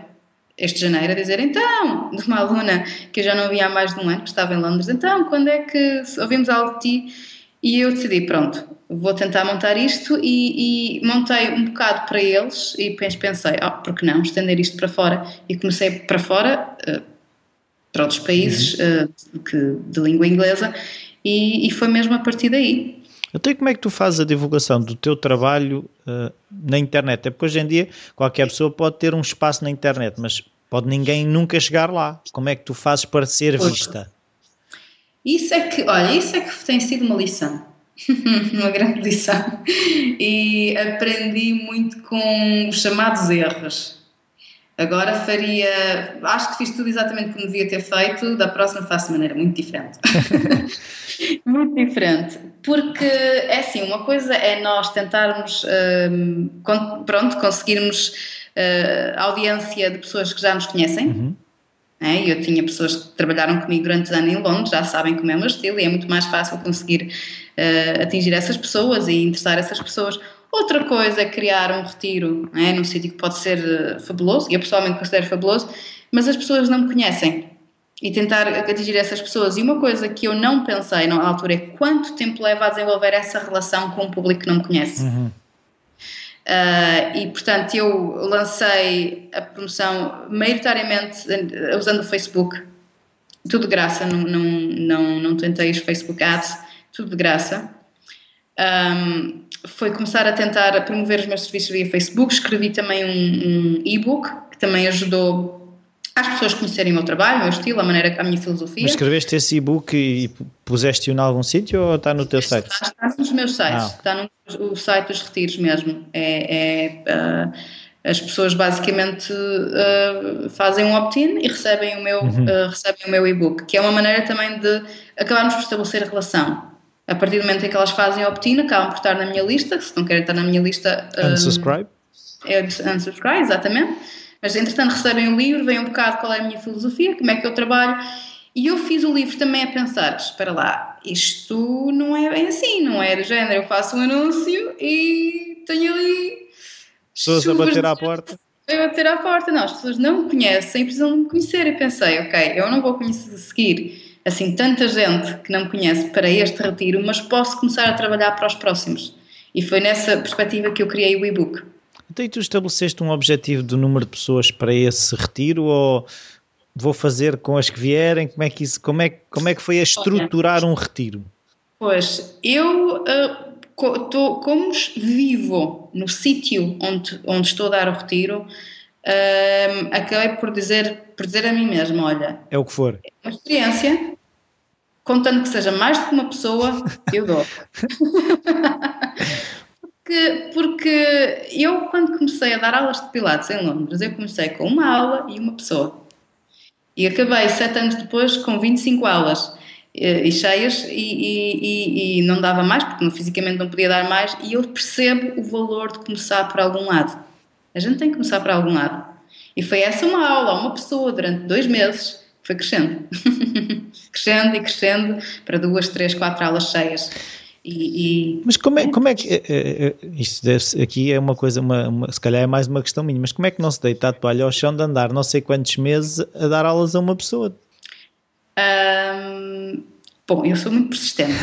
este janeiro a dizer então, de uma aluna que eu já não via há mais de um ano, que estava em Londres, então, quando é que ouvimos algo de ti? E eu decidi, pronto, vou tentar montar isto e, e, montei um bocado para eles e pensei, oh, por que não estender isto para fora? E comecei para fora, uh, para outros países uh, que, de língua inglesa e, e, foi mesmo a partir daí. Então como é que tu fazes a divulgação do teu trabalho uh, na internet? É porque hoje em dia qualquer pessoa pode ter um espaço na internet, mas pode ninguém nunca chegar lá. Como é que tu fazes para ser vista? Isso é que, olha, isso é que tem sido uma lição uma grande lição e aprendi muito com os chamados erros. Agora faria, acho que fiz tudo exatamente como devia ter feito, da próxima faço de maneira muito diferente. muito diferente. Porque é assim, uma coisa é nós tentarmos, um, pronto, conseguirmos uh, audiência de pessoas que já nos conhecem. Uhum. É, eu tinha pessoas que trabalharam comigo durante anos em Londres, já sabem como é o meu estilo e é muito mais fácil conseguir uh, atingir essas pessoas e interessar essas pessoas. Outra coisa é criar um retiro é, num sítio que pode ser uh, fabuloso, e eu pessoalmente considero fabuloso, mas as pessoas não me conhecem. E tentar atingir essas pessoas. E uma coisa que eu não pensei na altura é quanto tempo leva a desenvolver essa relação com um público que não me conhece. Uhum. Uh, e portanto eu lancei a promoção maioritariamente usando o Facebook, tudo de graça, não, não, não, não tentei os Facebook Ads, tudo de graça. Um, foi começar a tentar promover os meus serviços via Facebook. Escrevi também um, um e-book que também ajudou às pessoas conhecerem o meu trabalho, o meu estilo, a maneira, a minha filosofia. Mas escreveste esse e-book e puseste-o em algum sítio ou está no teu site? Está, está nos meus sites, ah. está no, no site dos retiros mesmo. É, é uh, as pessoas basicamente uh, fazem um opt-in e recebem o meu, uhum. uh, recebem o meu e-book, que é uma maneira também de acabarmos por estabelecer a relação. A partir do momento em que elas fazem opt-in, acabam por estar na minha lista, se não querem estar na minha lista. Unsubscribe? É unsubscribe, exatamente. Mas entretanto recebem o livro, veem um bocado qual é a minha filosofia, como é que eu trabalho. E eu fiz o livro também a pensar: espera lá, isto não é bem assim, não é do género. Eu faço um anúncio e tenho ali. Pessoas a bater à porta. A bater à porta, não, as pessoas não me conhecem, precisam me conhecer. E pensei: ok, eu não vou conhecer, seguir assim tanta gente que não me conhece para este retiro, mas posso começar a trabalhar para os próximos. E foi nessa perspectiva que eu criei o e-book. Então, e tu estabeleceste um objetivo do número de pessoas para esse retiro ou vou fazer com as que vierem? Como é que, isso, como é, como é que foi a estruturar um retiro? Pois, eu uh, tô, como vivo no sítio onde, onde estou a dar o retiro, uh, acabei por dizer, por dizer a mim mesma, olha... É o que for. É uma experiência, contando que seja mais do que uma pessoa, eu dou. porque, porque eu, quando comecei a dar aulas de Pilates em Londres, eu comecei com uma aula e uma pessoa. E acabei sete anos depois com 25 aulas e, e cheias e, e, e, não dava mais, porque fisicamente não podia dar mais, e eu percebo o valor de começar por algum lado. A gente tem que começar por algum lado. E foi essa uma aula, uma pessoa, durante dois meses, foi crescendo. crescendo e crescendo para duas, três, quatro aulas cheias. E, e... Mas como é, como é que. É, isto aqui é uma coisa, uma, uma, se calhar é mais uma questão minha, mas como é que não se deita a toalha ao chão de andar não sei quantos meses a dar aulas a uma pessoa? Bom, eu sou muito persistente.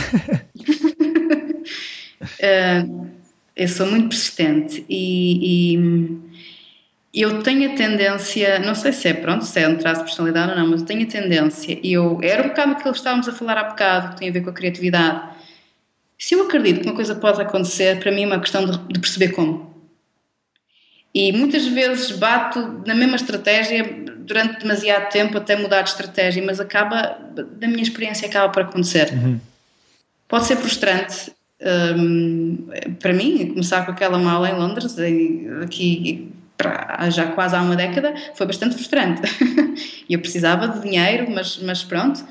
uh, eu sou muito persistente e, e, eu tenho a tendência, não sei se é pronto, se é um traço de personalidade ou não, mas eu tenho a tendência, eu, era um bocado aquilo que estávamos a falar há bocado, que tem a ver com a criatividade. Se eu acredito que uma coisa pode acontecer, para mim é uma questão de, de perceber como. E muitas vezes bato na mesma estratégia durante demasiado tempo até mudar de estratégia, mas acaba, da minha experiência, acaba por acontecer. Uhum. Pode ser frustrante, um, para mim, começar com aquela mala em Londres, aqui já quase há uma década, foi bastante frustrante. eu precisava de dinheiro, mas, mas pronto.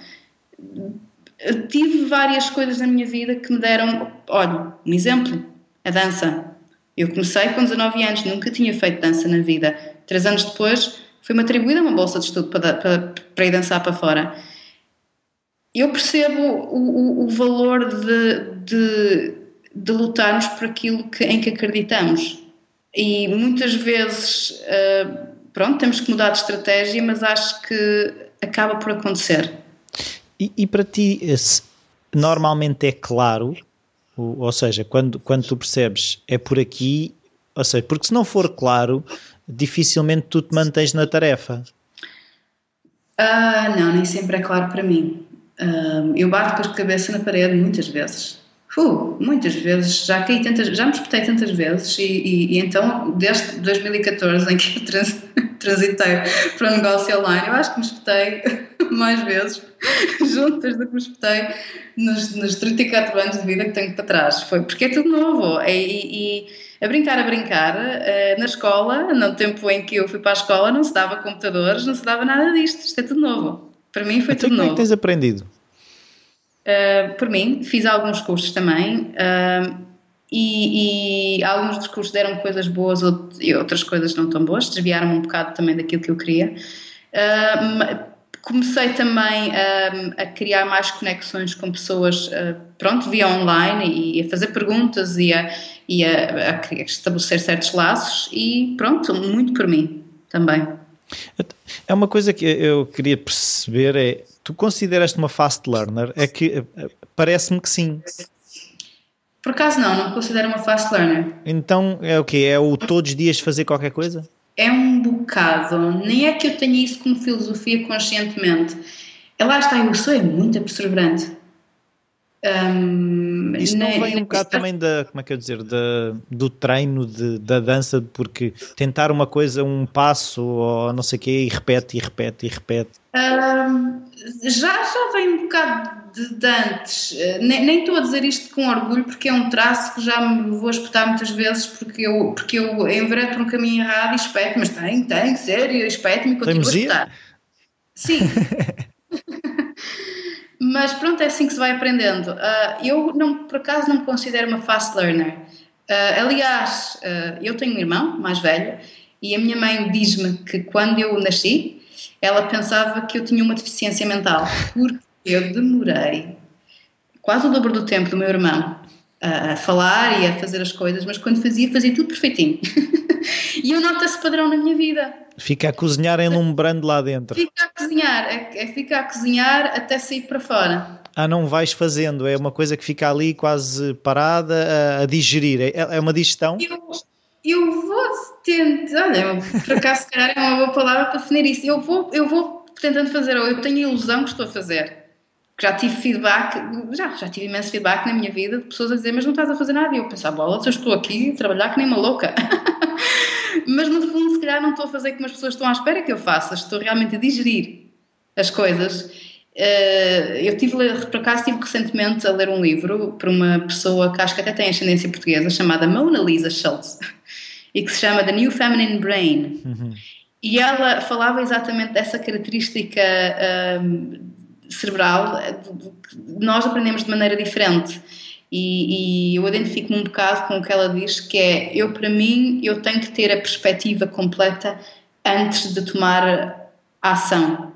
Tive várias coisas na minha vida que me deram, olha, um exemplo, a dança. Eu comecei com 19 anos, nunca tinha feito dança na vida. Três anos depois, foi-me atribuída uma bolsa de estudo para, para, para ir dançar para fora eu percebo o, o, o valor de, de, de, lutarmos por aquilo que, em que acreditamos. E muitas vezes, uh, pronto, temos que mudar de estratégia, mas acho que acaba por acontecer. E, e para ti, normalmente é claro, ou, ou seja, quando, quando tu percebes é por aqui, ou seja, porque se não for claro, dificilmente tu te mantens na tarefa. Uh, não, nem sempre é claro para mim eu bato com a cabeça na parede muitas vezes. Uh, muitas vezes, já caí tantas, já me espetei tantas vezes e, e, e, então desde 2014 em que eu trans, transitei para o negócio online, eu acho que me espetei mais vezes juntas do que me espetei nos, nos 34 anos de vida que tenho para trás. Foi porque é tudo novo é, e, e a brincar, a brincar, eh, na escola, no tempo em que eu fui para a escola, não se dava computadores, não se dava nada disto, isto é tudo novo. Para mim foi então, tudo novo. É que tens aprendido? Uh, por mim, fiz alguns cursos também uh, e, e, alguns dos cursos deram coisas boas e outras coisas não tão boas, desviaram-me um bocado também daquilo que eu queria. Uh, comecei também a criar mais conexões com pessoas, pronto, via online e a fazer perguntas e a, e a, a estabelecer certos laços e pronto, muito por mim também. É uma coisa que eu queria perceber é, tu consideras-te uma fast learner? É que eh, parece-me que sim. Por acaso não, não considero uma fast learner. Então é o quê? É o todos os dias fazer qualquer coisa? É um bocado. Nem é que eu tenha isso como filosofia conscientemente. É lá está, eu sou é muito perseverante. Um, Isso não vem um bocado também da, como é que eu dizer, da, do treino de, da dança, porque tentar uma coisa, um passo ou não sei o quê, e repete, e repete, e repete. Um, já, já vem um bocado de, de antes, nem, nem estou a dizer isto com orgulho, porque é um traço que já me vou espetar muitas vezes, porque eu, porque eu enveredo por um caminho errado e espeto, mas tem, tem, sério, espeto-me e continuo a espetar. Sim. Mas pronto, é assim que se vai aprendendo. Uh, eu, não, por acaso, não me considero uma fast learner. Uh, aliás, uh, eu tenho um irmão mais velho e a minha mãe diz-me que quando eu nasci, ela pensava que eu tinha uma deficiência mental, porque eu demorei quase o dobro do tempo do meu irmão a falar e a fazer as coisas, mas quando fazia, fazia tudo perfeitinho. e eu noto esse padrão na minha vida. Fica a cozinhar enlumbrando lá dentro. Fica a cozinhar, é, é ficar a cozinhar até sair para fora. Ah, não vais fazendo, é uma coisa que fica ali quase parada a, a digerir, é, é uma digestão? Eu, eu vou tentar, olha, por acaso se calhar é uma boa palavra para definir isso, eu vou, eu vou tentando fazer, ou eu tenho a ilusão que estou a fazer, já tive feedback, já, já tive imenso feedback na minha vida de pessoas a dizer, mas não estás a fazer nada, e eu pensava, bola, eu estou aqui a trabalhar que nem uma louca. mas no fundo, se calhar, não estou a fazer como as pessoas estão à espera que eu faça, estou realmente a digerir as coisas. Eh, eu tive, por acaso, estive recentemente a ler um livro por uma pessoa que acho que até tem ascendência portuguesa, chamada Mona Lisa Schultz, e que se chama The New Feminine Brain. Uhum. E ela falava exatamente dessa característica um, ehm, cerebral, nós aprendemos de maneira diferente. E, e eu identifico-me um bocado com o que ela diz, que é, eu para mim, eu tenho que ter a perspectiva completa antes de tomar a ação.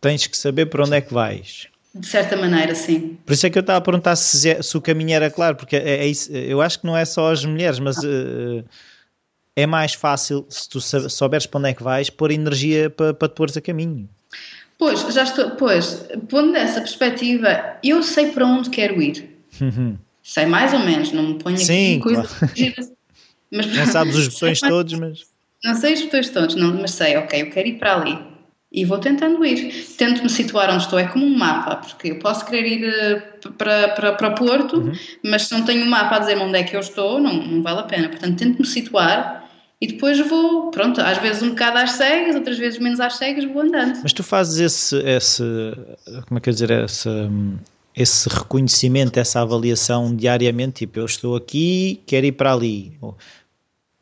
Tens que saber para onde é que vais. De certa maneira, sim. Por isso é que eu estava a perguntar se, é, se o caminho era claro, porque é, é isso, eu acho que não é só as mulheres, mas uh, é mais fácil se tu souberes para onde é que vais, pôr energia para, para te pôres a caminho. Pois, já estou, pois, pondo dessa perspectiva, eu sei para onde quero ir. Uhum. Sei mais ou menos, não me ponho Sim, aqui coisas. Claro. Mas, não sabes os botões todos, mas. Não sei os botões todos, não, mas sei, ok, eu quero ir para ali. E vou tentando ir. Tento-me situar onde estou, é como um mapa, porque eu posso querer ir eh, para, para, para o Porto, uhum. mas se não tenho um mapa a dizer onde é que eu estou, não, não vale a pena. Portanto, tento-me situar e depois vou, pronto, às vezes um bocado às cegas, outras vezes menos às cegas, vou andando. Mas tu fazes esse, esse como é que eu dizer, esse, esse reconhecimento, essa avaliação diariamente, tipo, eu estou aqui, quero ir para ali.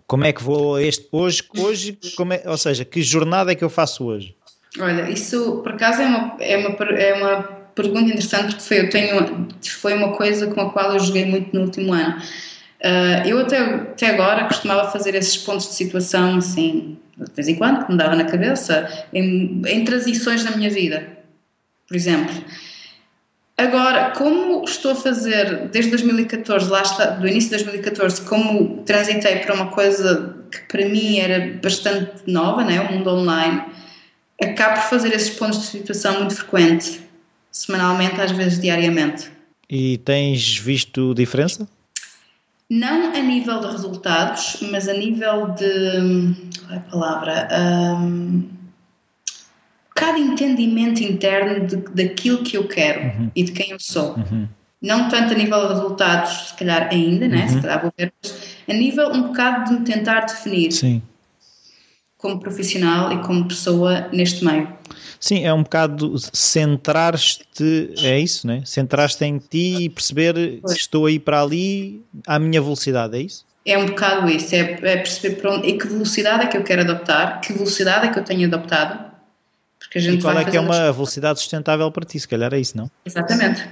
Como é que vou este hoje, hoje, como é, ou seja, que jornada é que eu faço hoje? Olha, isso por acaso é uma, é uma, é uma pergunta interessante porque foi, eu tenho, foi uma coisa com a qual eu joguei muito no último ano Uh, eu até, até agora costumava fazer esses pontos de situação assim, de vez em quando, que me dava na cabeça, em, em transições na minha vida, por exemplo. Agora, como estou a fazer desde 2014, lá está, do início de 2014, como transitei para uma coisa que para mim era bastante nova, né, o mundo online, acabo por fazer esses pontos de situação muito frequente, semanalmente, às vezes diariamente. E tens visto diferença? Não a nível de resultados, mas a nível de. Qual é a palavra? Um, cada entendimento interno de, daquilo que eu quero uhum. e de quem eu sou. Uhum. Não tanto a nível de resultados, se calhar ainda, né? Uhum. se calhar vou ver, mas a nível um bocado de me tentar definir Sim. Como profissional e como pessoa neste meio. Sim, é um bocado centrar-te, é isso, né? Centrar-te em ti e perceber pois. estou aí para ali à minha velocidade, é isso? É um bocado isso, é, é perceber para onde, e que velocidade é que eu quero adoptar, que velocidade é que eu tenho adoptado. Porque a gente e qual é que é uma velocidade sustentável para ti, se calhar é isso, não? Exatamente,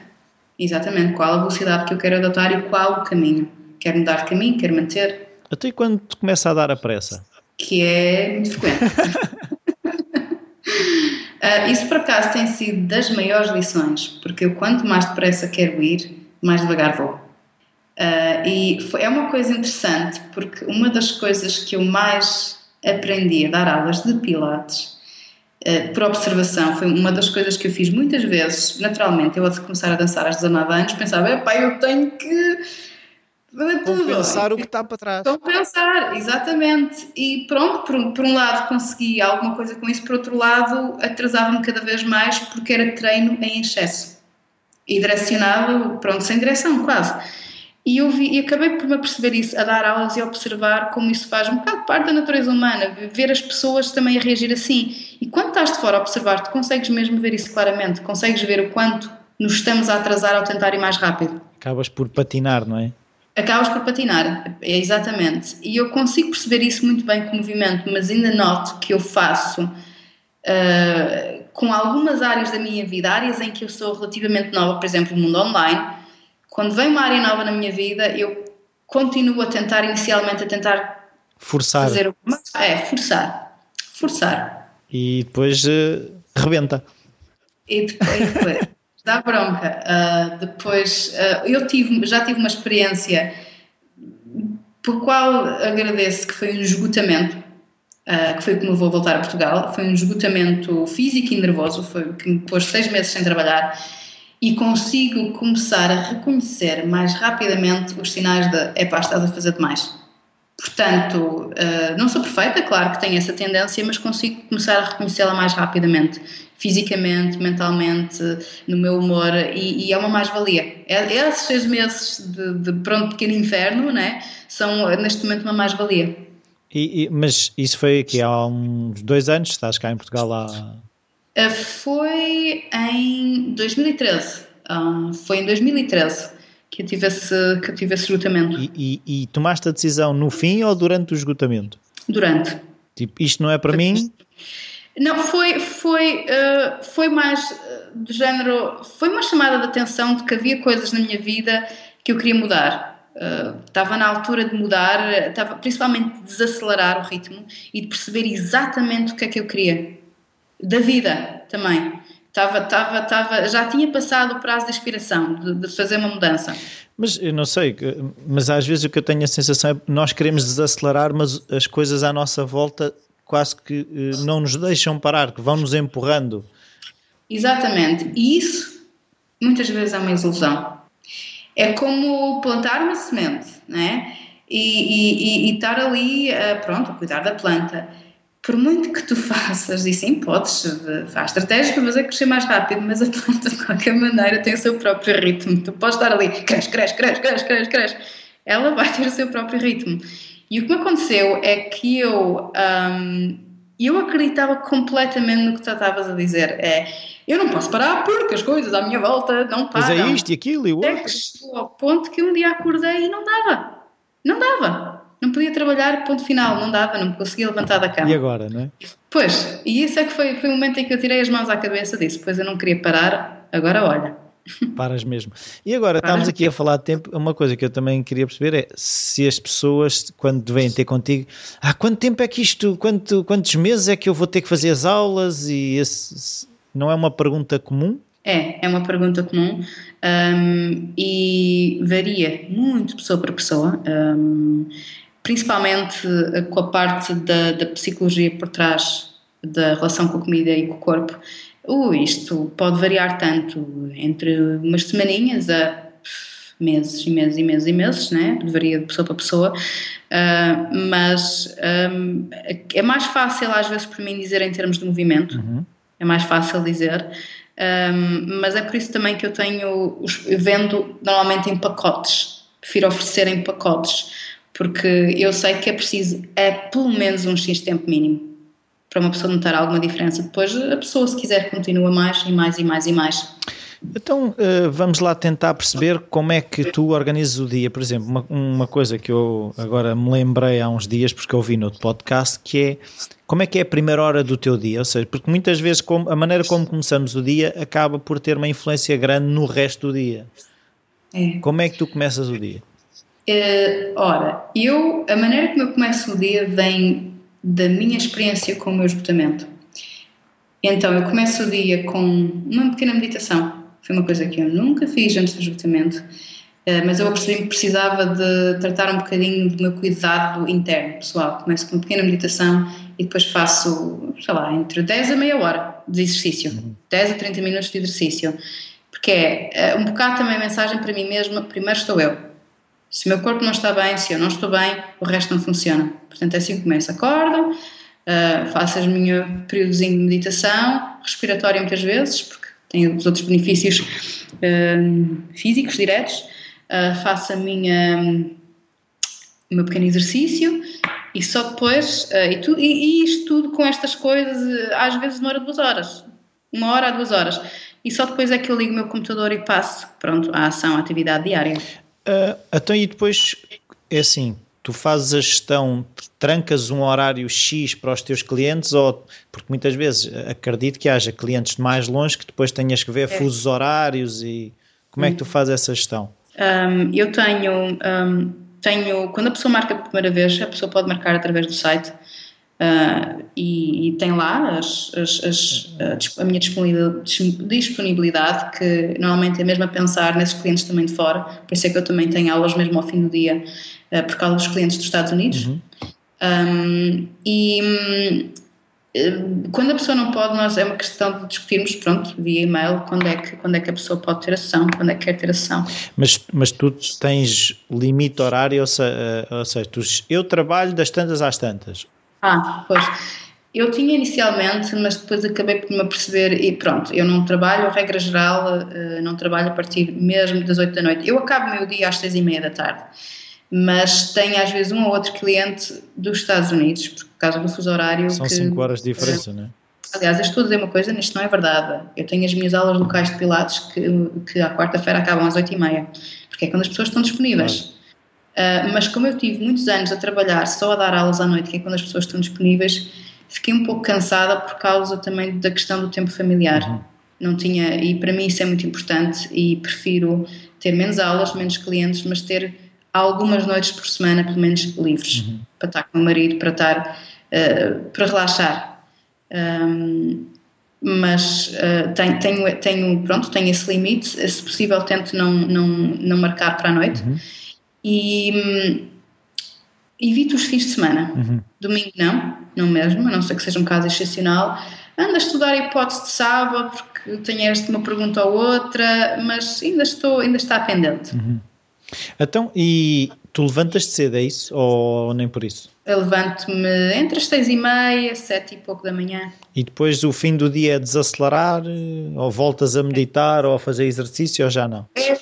exatamente. Qual a velocidade que eu quero adotar e qual o caminho. Quero mudar de caminho, quero manter. Até quando te começa a dar a pressa? Que é muito frequente. Uh, isso por acaso tem sido das maiores lições, porque eu quanto mais depressa quero ir, mais devagar vou. Uh, e foi, é uma coisa interessante, porque uma das coisas que eu mais aprendi a dar aulas de Pilates, uh, por observação, foi uma das coisas que eu fiz muitas vezes, naturalmente, eu a começar a dançar aos 19 anos, pensava, epá, eu tenho que Compensar o que está para trás. Compensar, exatamente. E pronto, por, por um lado consegui alguma coisa com isso, por outro lado atrasava-me cada vez mais porque era treino em excesso. E direcionado, pronto, sem direção, quase. E, eu vi, e acabei por me aperceber isso, a dar aulas e a observar como isso faz um bocado parte da natureza humana, ver as pessoas também a reagir assim. E quando estás de fora a observar, tu consegues mesmo ver isso claramente, consegues ver o quanto nos estamos a atrasar ao tentar ir mais rápido. Acabas por patinar, não é? Acabas por patinar, é exatamente. E eu consigo perceber isso muito bem com o movimento, mas ainda noto que eu faço uh, com algumas áreas da minha vida, áreas em que eu sou relativamente nova, por exemplo, o mundo online. Quando vem uma área nova na minha vida, eu continuo a tentar, inicialmente, a tentar forçar. Fazer o... É, forçar. Forçar. E depois uh, rebenta. E depois dá bronca. Uh, depois, uh, eu tive, já tive uma experiência por qual agradeço que foi um esgotamento, uh, que foi eu vou voltar a Portugal, foi um esgotamento físico e nervoso, foi que me pôs seis meses sem trabalhar e consigo começar a reconhecer mais rapidamente os sinais de epá, estás a fazer demais. Portanto, não sou perfeita, claro que tenho essa tendência, mas consigo começar a reconhecê-la mais rapidamente fisicamente, mentalmente, no meu humor e, e é uma mais-valia. É, esses seis meses de, de pronto pequeno inferno, né, são neste momento uma mais-valia. E, e, mas isso foi aqui há uns dois anos, estás cá em Portugal há... Uh, foi em 2013, uh, ah, foi em 2013 que eu tive esse, que tive esse esgotamento. E, e, e tomaste a decisão no fim ou durante o esgotamento? Durante. Tipo, isto não é para mim, não, foi, foi, uh, foi mais uh, do género. Foi uma chamada de atenção de que havia coisas na minha vida que eu queria mudar. Uh, estava na altura de mudar, estava principalmente de desacelerar o ritmo e de perceber exatamente o que é que eu queria. Da vida também. Estava, estava, estava, já tinha passado o prazo de inspiração de, de, fazer uma mudança. Mas eu não sei, mas às vezes o que eu tenho a sensação é nós queremos desacelerar, mas as coisas à nossa volta quase que eh, não nos deixam parar, que vão nos empurrando. Exatamente. E isso muitas vezes é uma ilusão. É como plantar uma semente, né? E, e, e, e estar ali, uh, pronto, a cuidar da planta. Por muito que tu faças, e sim, podes, faz estratégias para fazer crescer mais rápido, mas a planta de qualquer maneira tem o seu próprio ritmo. Tu podes estar ali, cresce, cresce, cresce, cresce, cresce, cresce. Ela vai ter o seu próprio ritmo. E o que me aconteceu é que eu, um, eu acreditava completamente no que tu estavas a dizer. É, eu não posso parar porque as coisas à minha volta não param. Mas é isto e aquilo e o outro. Chegou ao ponto que um dia acordei e não dava. Não dava. Não podia trabalhar, ponto final, não dava, não conseguia levantar da cama. E agora, não é? Pois, e isso é que foi, foi o momento em que eu tirei as mãos à cabeça disso. Pois eu não queria parar, agora olha. Paras mesmo. E agora, Paras estamos aqui a falar de tempo. Uma coisa que eu também queria perceber é se as pessoas, quando vêm ter contigo, ah, quanto tempo é que isto, quanto, quantos meses é que eu vou ter que fazer as aulas? E esse, não é uma pergunta comum? É, é uma pergunta comum um, e varia muito pessoa para pessoa, um, principalmente com a parte da, da psicologia por trás da relação com a comida e com o corpo. Uh, isto pode variar tanto entre umas semaninhas a meses e meses e meses e meses, né? varia de pessoa para pessoa, uh, mas um, é mais fácil às vezes para mim dizer em termos de movimento, uhum. é mais fácil dizer, um, mas é por isso também que eu tenho, eu vendo normalmente em pacotes, prefiro oferecer em pacotes, porque eu sei que é preciso, é pelo menos um X tempo mínimo para uma pessoa notar alguma diferença. Depois, a pessoa, se quiser, continua mais e mais e mais e mais. Então, uh, vamos lá tentar perceber como é que tu organizas o dia. Por exemplo, uma, uma coisa que eu agora me lembrei há uns dias, porque eu ouvi no podcast, que é como é que é a primeira hora do teu dia? Ou seja, porque muitas vezes como, a maneira como começamos o dia acaba por ter uma influência grande no resto do dia. É. Como é que tu começas o dia? Uh, ora, eu, a maneira como eu começo o dia vem da minha experiência com o meu esgotamento. Então, eu começo o dia com uma pequena meditação. Foi uma coisa que eu nunca fiz antes do esgotamento, eh, mas eu percebi que precisava de tratar um bocadinho do meu cuidado interno, pessoal. Começo com uma pequena meditação e depois faço, sei lá, entre 10 a meia hora de exercício. 10 a 30 minutos de exercício. Porque é eh, um bocado também a mensagem para mim mesma: primeiro estou eu se o meu corpo não está bem, se eu não estou bem, o resto não funciona. Portanto, é assim que começo. Acordo, uh, faço o meu períodozinho de meditação, respiratória muitas vezes, porque tem os outros benefícios uh, físicos diretos. Uh, faço a minha, o meu pequeno exercício e só depois, e, tu, e, e, isto tudo com estas coisas, às vezes demora duas horas, uma hora a duas horas. E só depois é que eu ligo o meu computador e passo, pronto, a ação, a atividade diária. Uh, então, e depois é assim: tu fazes a gestão, trancas um horário X para os teus clientes, ou porque muitas vezes acredito que haja clientes de mais longe que depois tenhas que ver é. fusos horários e como é que tu hum. fazes essa gestão? Um, eu tenho, um, tenho, quando a pessoa marca pela primeira vez, a pessoa pode marcar através do site. Uh, e, e, tem lá as, as, as, a minha disponibilidade, que normalmente é mesmo a pensar nesses clientes também de fora, por isso é que eu também tenho aulas mesmo ao fim do dia, uh, por causa dos clientes dos Estados Unidos. Uhum. Um, e um, quando a pessoa não pode, nós é uma questão de discutirmos, pronto, via e-mail, quando é que, quando é que a pessoa pode ter ação, quando é que quer ter ação. Mas, mas tu tens limite horário, ou seja, ou seja tu, eu trabalho das tantas às tantas, ah, pois. Eu tinha inicialmente, mas depois acabei por me aperceber e pronto, eu não trabalho, regra geral, eh, não trabalho a partir mesmo das 8 da noite. Eu acabo o meu dia às 6 e meia da tarde, mas tenho às vezes um ou outro cliente dos Estados Unidos, por causa do fuso horário. São 5 horas de diferença, não é? Aliás, eu estou a dizer uma coisa, isto não é verdade. Eu tenho as minhas aulas locais de Pilates que, que à quarta-feira acabam às 8 e meia, porque é quando as pessoas estão disponíveis. Claro. Uh, mas como eu tive muitos anos a trabalhar só a dar aulas à noite, que é quando as pessoas estão disponíveis, fiquei um pouco cansada por causa também da questão do tempo familiar. Uhum. Não tinha, e para mim isso é muito importante e prefiro ter menos aulas, menos clientes, mas ter algumas noites por semana, pelo menos, livres, uhum. para estar com o marido, para estar, uh, para relaxar. Um, mas uh, tenho, tenho, tenho, pronto, tenho esse limite, se possível tento não, não, não marcar para a noite uhum. E um, evito os fins de semana, uhum. domingo não, não mesmo, a não ser que seja um caso excepcional, ando a estudar a hipótese de sábado porque tenho esta uma pergunta ou outra, mas ainda estou, ainda está pendente. Uhum. Então, e tu levantas-te cedo, é isso? Ou nem por isso? Eu levanto-me entre as seis e meia, sete e pouco da manhã. E depois o fim do dia é desacelerar? Ou voltas a meditar ou a fazer exercício ou já não? É,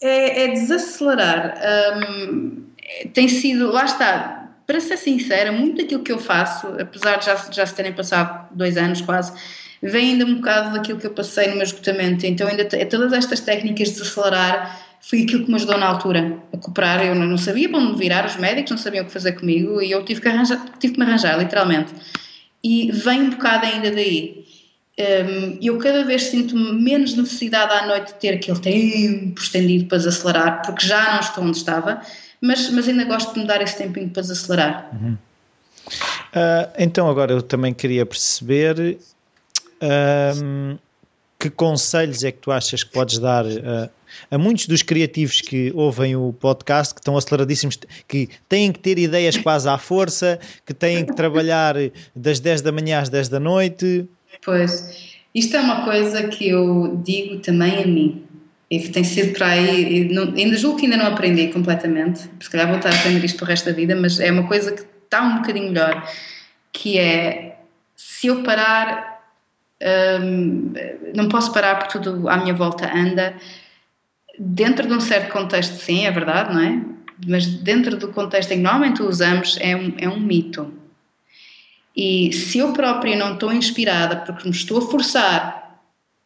é, é desacelerar. Um, tem sido, lá está, para ser sincera, muito daquilo que eu faço, apesar de já, já se terem passado dois anos quase, vem ainda um bocado daquilo que eu passei no meu esgotamento. Então, ainda todas estas técnicas de desacelerar foi aquilo que me ajudou na altura a cooperar. Eu não sabia para onde virar, os médicos não sabiam o que fazer comigo e eu tive que, arranjar, tive que me arranjar, literalmente. E vem um bocado ainda daí. Eu cada vez sinto menos necessidade à noite de ter aquele tempo estendido para desacelerar, porque já não estou onde estava, mas, mas ainda gosto de me dar esse tempinho para desacelerar. Uhum. Uh, então, agora eu também queria perceber. Um, que conselhos é que tu achas que podes dar uh, a muitos dos criativos que ouvem o podcast, que estão aceleradíssimos, que têm que ter ideias quase à força, que têm que trabalhar das 10 da manhã às 10 da noite? Pois, isto é uma coisa que eu digo também a mim. E tem sido para aí, não, ainda julgo que ainda não aprendi completamente, se calhar vou estar a aprender isto para o resto da vida, mas é uma coisa que está um bocadinho melhor, que é se eu parar, hum, não posso parar porque tudo à minha volta anda, dentro de um certo contexto, sim, é verdade, não é? Mas dentro do contexto em que normalmente usamos, é um, é um mito. E se eu própria não estou inspirada porque me estou a forçar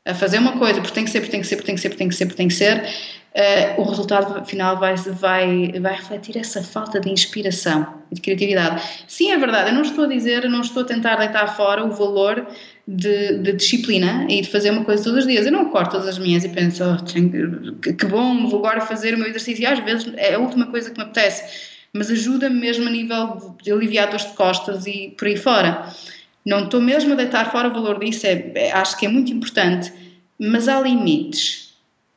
a fazer uma coisa porque tem que ser, porque tem que ser, porque tem que ser, porque tem que ser, porque tem que ser, uh, o resultado final vai, vai, vai refletir essa falta de inspiração e de criatividade. Sim, é verdade, eu não estou a dizer, não estou a tentar deitar fora o valor de, de, disciplina e de fazer uma coisa todos os dias. Eu não corto todas as minhas e penso, oh, que, que bom, vou agora fazer o meu exercício. E às vezes é a última coisa que me apetece, mas ajuda-me mesmo a nível de aliviar dores de costas e por aí fora. Não estou mesmo a deitar fora o valor disso, é, é, acho que é muito importante, mas há limites.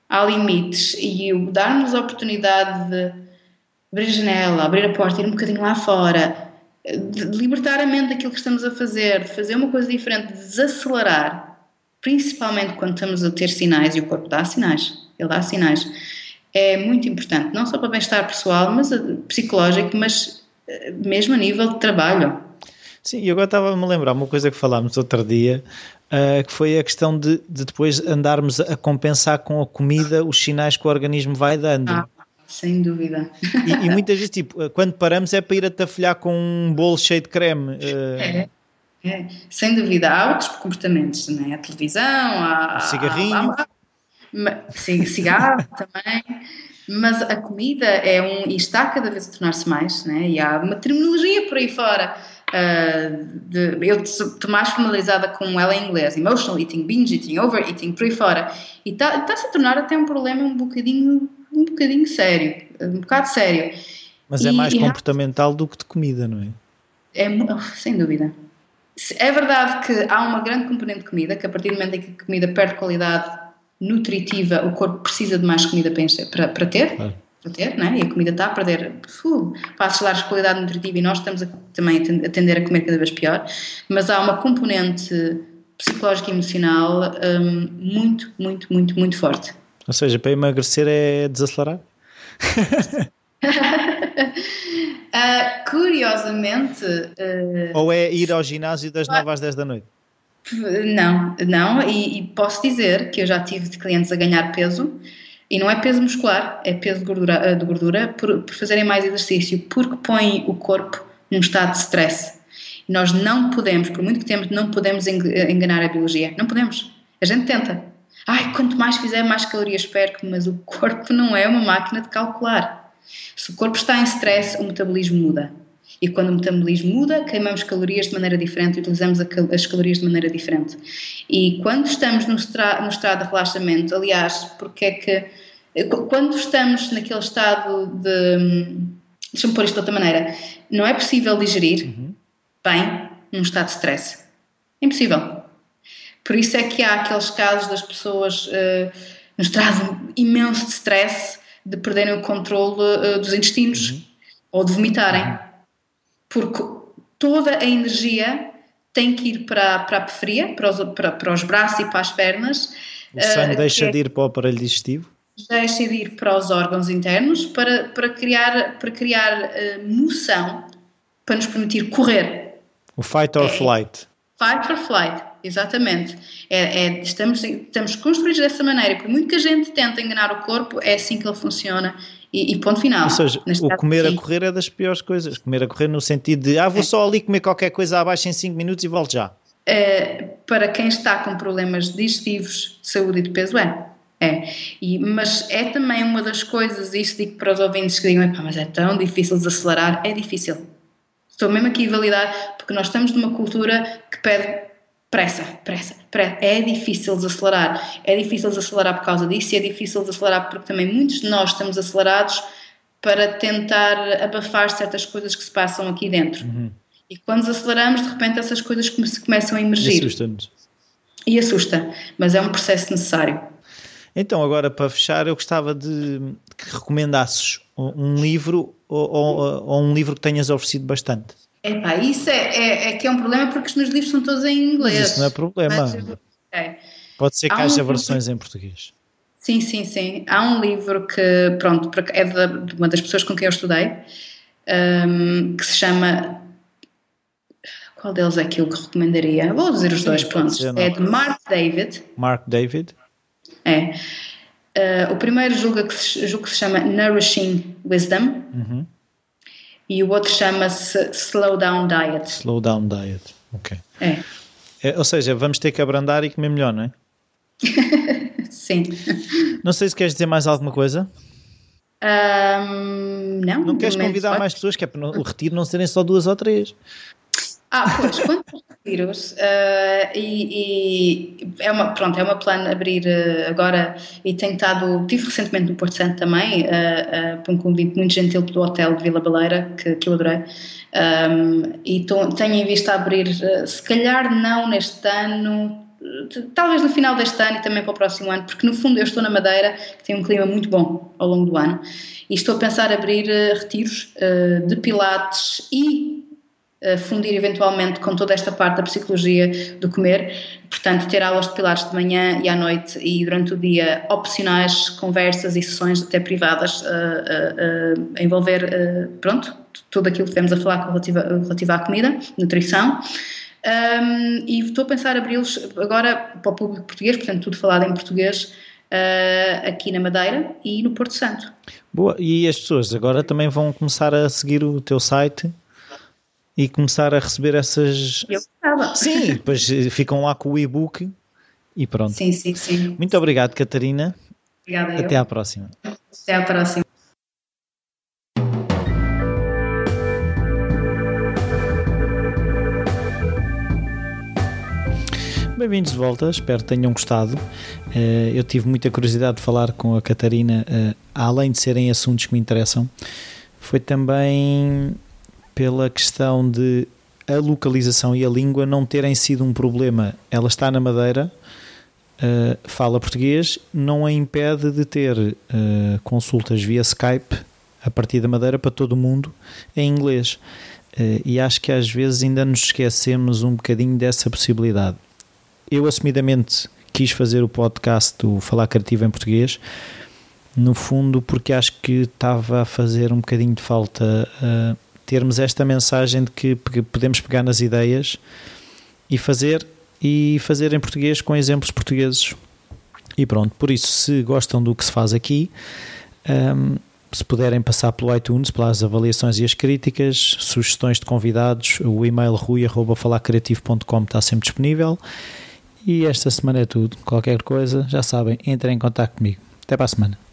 Há limites e o darmos a oportunidade de abrir a janela, abrir a porta, ir um bocadinho lá fora, de libertar a mente daquilo que estamos a fazer, de fazer uma coisa diferente, de desacelerar, principalmente quando estamos a ter sinais e o corpo dá sinais, ele dá sinais, é muito importante, não só para bem-estar pessoal, mas eh, psicológico, mas eh, mesmo a nível de trabalho. Sim, e agora estava-me a lembrar uma coisa que falámos outro dia, uh, que foi a questão de, de, depois andarmos a compensar com a comida os sinais que o organismo vai dando. Ah sem dúvida. E, e, muitas vezes, tipo, quando paramos é para ir atafolhar com um bolo cheio de creme. Uh... É, é, sem dúvida. Há outros comportamentos, né? a televisão, há, cigarrinho. Há, há, sim, cigarro também. Mas a comida é um. e está cada vez a tornar-se mais, né? e há uma terminologia por aí fora. Uh, de, eu estou mais familiarizada com ela em inglês, emotional eating, binge eating, overeating, por aí fora. E está-se tá a tornar até um problema um bocadinho um bocadinho sério, um bocado sério. Mas é e, é mais comportamental do que de comida, não é? É, oh, sem dúvida. É verdade que há uma grande componente de comida, que a partir do momento em que a comida perde qualidade nutritiva, o corpo precisa de mais comida para, para ter. Claro. Para ter, né? E a comida está a perder uh, passos largos de qualidade nutritiva e nós estamos a, também a tender a comer cada vez pior. Mas há uma componente psicológica e emocional um, muito, muito, muito, muito forte. Ou seja, para emagrecer é desacelerar? uh, curiosamente. Uh, Ou é ir ao ginásio das 9 às 10 da noite? Não, não, e, e, posso dizer que eu já tive de clientes a ganhar peso, e não é peso muscular, é peso de gordura, de gordura por, por fazerem mais exercício, porque põe o corpo num estado de stress. E nós não podemos, por muito que temos, não podemos enganar a biologia. Não podemos. A gente tenta, ai, quanto mais fizer, mais calorias perco, mas o corpo não é uma máquina de calcular. Se o corpo está em stress, o metabolismo muda. E quando o metabolismo muda, queimamos calorias de maneira diferente, utilizamos as calorias de maneira diferente. E quando estamos no, no estado de relaxamento, aliás, porque é que Quando estamos naquele estado de. Deixa-me pôr isto de outra maneira. Não é possível digerir uhum. bem num estado de stress. É impossível. Por isso é que há aqueles casos das pessoas uh, nos trazem imenso de stress de perderem o controle uh, dos intestinos uhum. ou de vomitarem. Porque toda a energia tem que ir para, para a periferia, para os, para, para os braços e para as pernas. O sangue uh, deixa é, de ir para o aparelho digestivo? Deixa de ir para os órgãos internos para, para criar, para criar uh, moção, para nos permitir correr. O fight or é, flight. Fight or flight, exatamente. É, é, estamos, estamos construídos dessa maneira. Por muito que a gente tente enganar o corpo, é assim que ele funciona e, e ponto final. Ou seja, o comer a correr é das piores coisas. Comer a correr no sentido de, ah, vou é. só ali comer qualquer coisa abaixo em 5 minutos e volto já. É, para quem está com problemas digestivos, de saúde e de peso, é. É, e, mas é também uma das coisas, isso digo para os ouvintes que digam, mas é tão difícil desacelerar, é difícil. Estou mesmo aqui a validar, porque nós estamos numa cultura que pede pressa, pressa, pressa. É difícil desacelerar. É difícil desacelerar por causa disso e é difícil desacelerar porque também muitos de nós estamos acelerados para tentar abafar certas coisas que se passam aqui dentro. Uhum. E quando desaceleramos, de repente essas coisas começam a emergir. E assusta-nos. E assusta, mas é um processo necessário. Então, agora para fechar, eu gostava de que recomendasses um livro ou, ou, ou um livro que tenhas oferecido bastante. Epá, isso é, é, é, que é um problema porque os meus livros são todos em inglês. Mas isso não é problema. Mas. Pode ser que Há haja um versões em português. Sim, sim, sim. Há um livro que, pronto, é de uma das pessoas com quem eu estudei, um, que se chama. Qual deles é que eu recomendaria? Vou dizer os dois, pontos. É de Mark David. Mark David. É. Uh, o primeiro julgo que, se, julgo que se chama Nourishing Wisdom. Uhum e o outro chama-se Slow Down Diet. Slow Down Diet, ok. É. é. Ou seja, vamos ter que abrandar e comer melhor, não é? Sim. Não sei se queres dizer mais alguma coisa. Um, não. Não queres convidar mais pessoas, que é para o retiro não serem só duas ou três. Ah, pois, quantos retiros? Uh, e, e, é uma, pronto, é uma plano abrir uh, agora e tenho estado, tive recentemente no Porto Santo também, uh, por um convite muito gentil do hotel de Vila Baleira, que, que eu adorei, um, e tô, tenho em vista abrir, se calhar não neste ano, talvez no final deste ano e também para o próximo ano, porque no fundo eu estou na Madeira, que tem um clima muito bom ao longo do ano, e estou a pensar abrir retiros de pilates e fundir eventualmente com toda esta parte da psicologia do comer, portanto ter aulas de pilares de manhã e à noite e durante o dia opcionais, conversas e sessões até privadas a, a, a envolver, pronto, tudo aquilo que tivemos a falar relativa, relativa à comida, nutrição. Um, e estou a pensar abri-los agora para o público português, portanto tudo falado em português, uh, aqui na Madeira e no Porto Santo. Boa, e as pessoas agora também vão começar a seguir o teu site e começar a receber essas. Eu gostava. Sim, depois ficam lá com o e-book e pronto. Sim, sim, sim. Muito obrigado, Catarina. Obrigada. Até eu. à próxima. Até à próxima. Bem-vindos de volta, espero que tenham gostado. Eh, eu tive muita curiosidade de falar com a Catarina, eh, além de serem assuntos que me interessam, foi também pela questão de a localização e a língua não terem sido um problema. Ela está na Madeira, uh, fala português, não a impede de ter uh, consultas via Skype a partir da Madeira para todo o mundo em inglês. Uh, e acho que às vezes ainda nos esquecemos um bocadinho dessa possibilidade. Eu assumidamente quis fazer o podcast do Falar Criativo em Português, no fundo porque acho que estava a fazer um bocadinho de falta termos esta mensagem de que podemos pegar nas ideias e fazer e fazer em português com exemplos portugueses. E pronto, por isso, se gostam do que se faz aqui, um, se puderem passar pelo iTunes, pelas avaliações e as críticas, sugestões de convidados, o e-mail rui.falacreativo.com está sempre disponível. E esta semana é tudo. Qualquer coisa, já sabem, entrem em contato comigo. Até para a semana.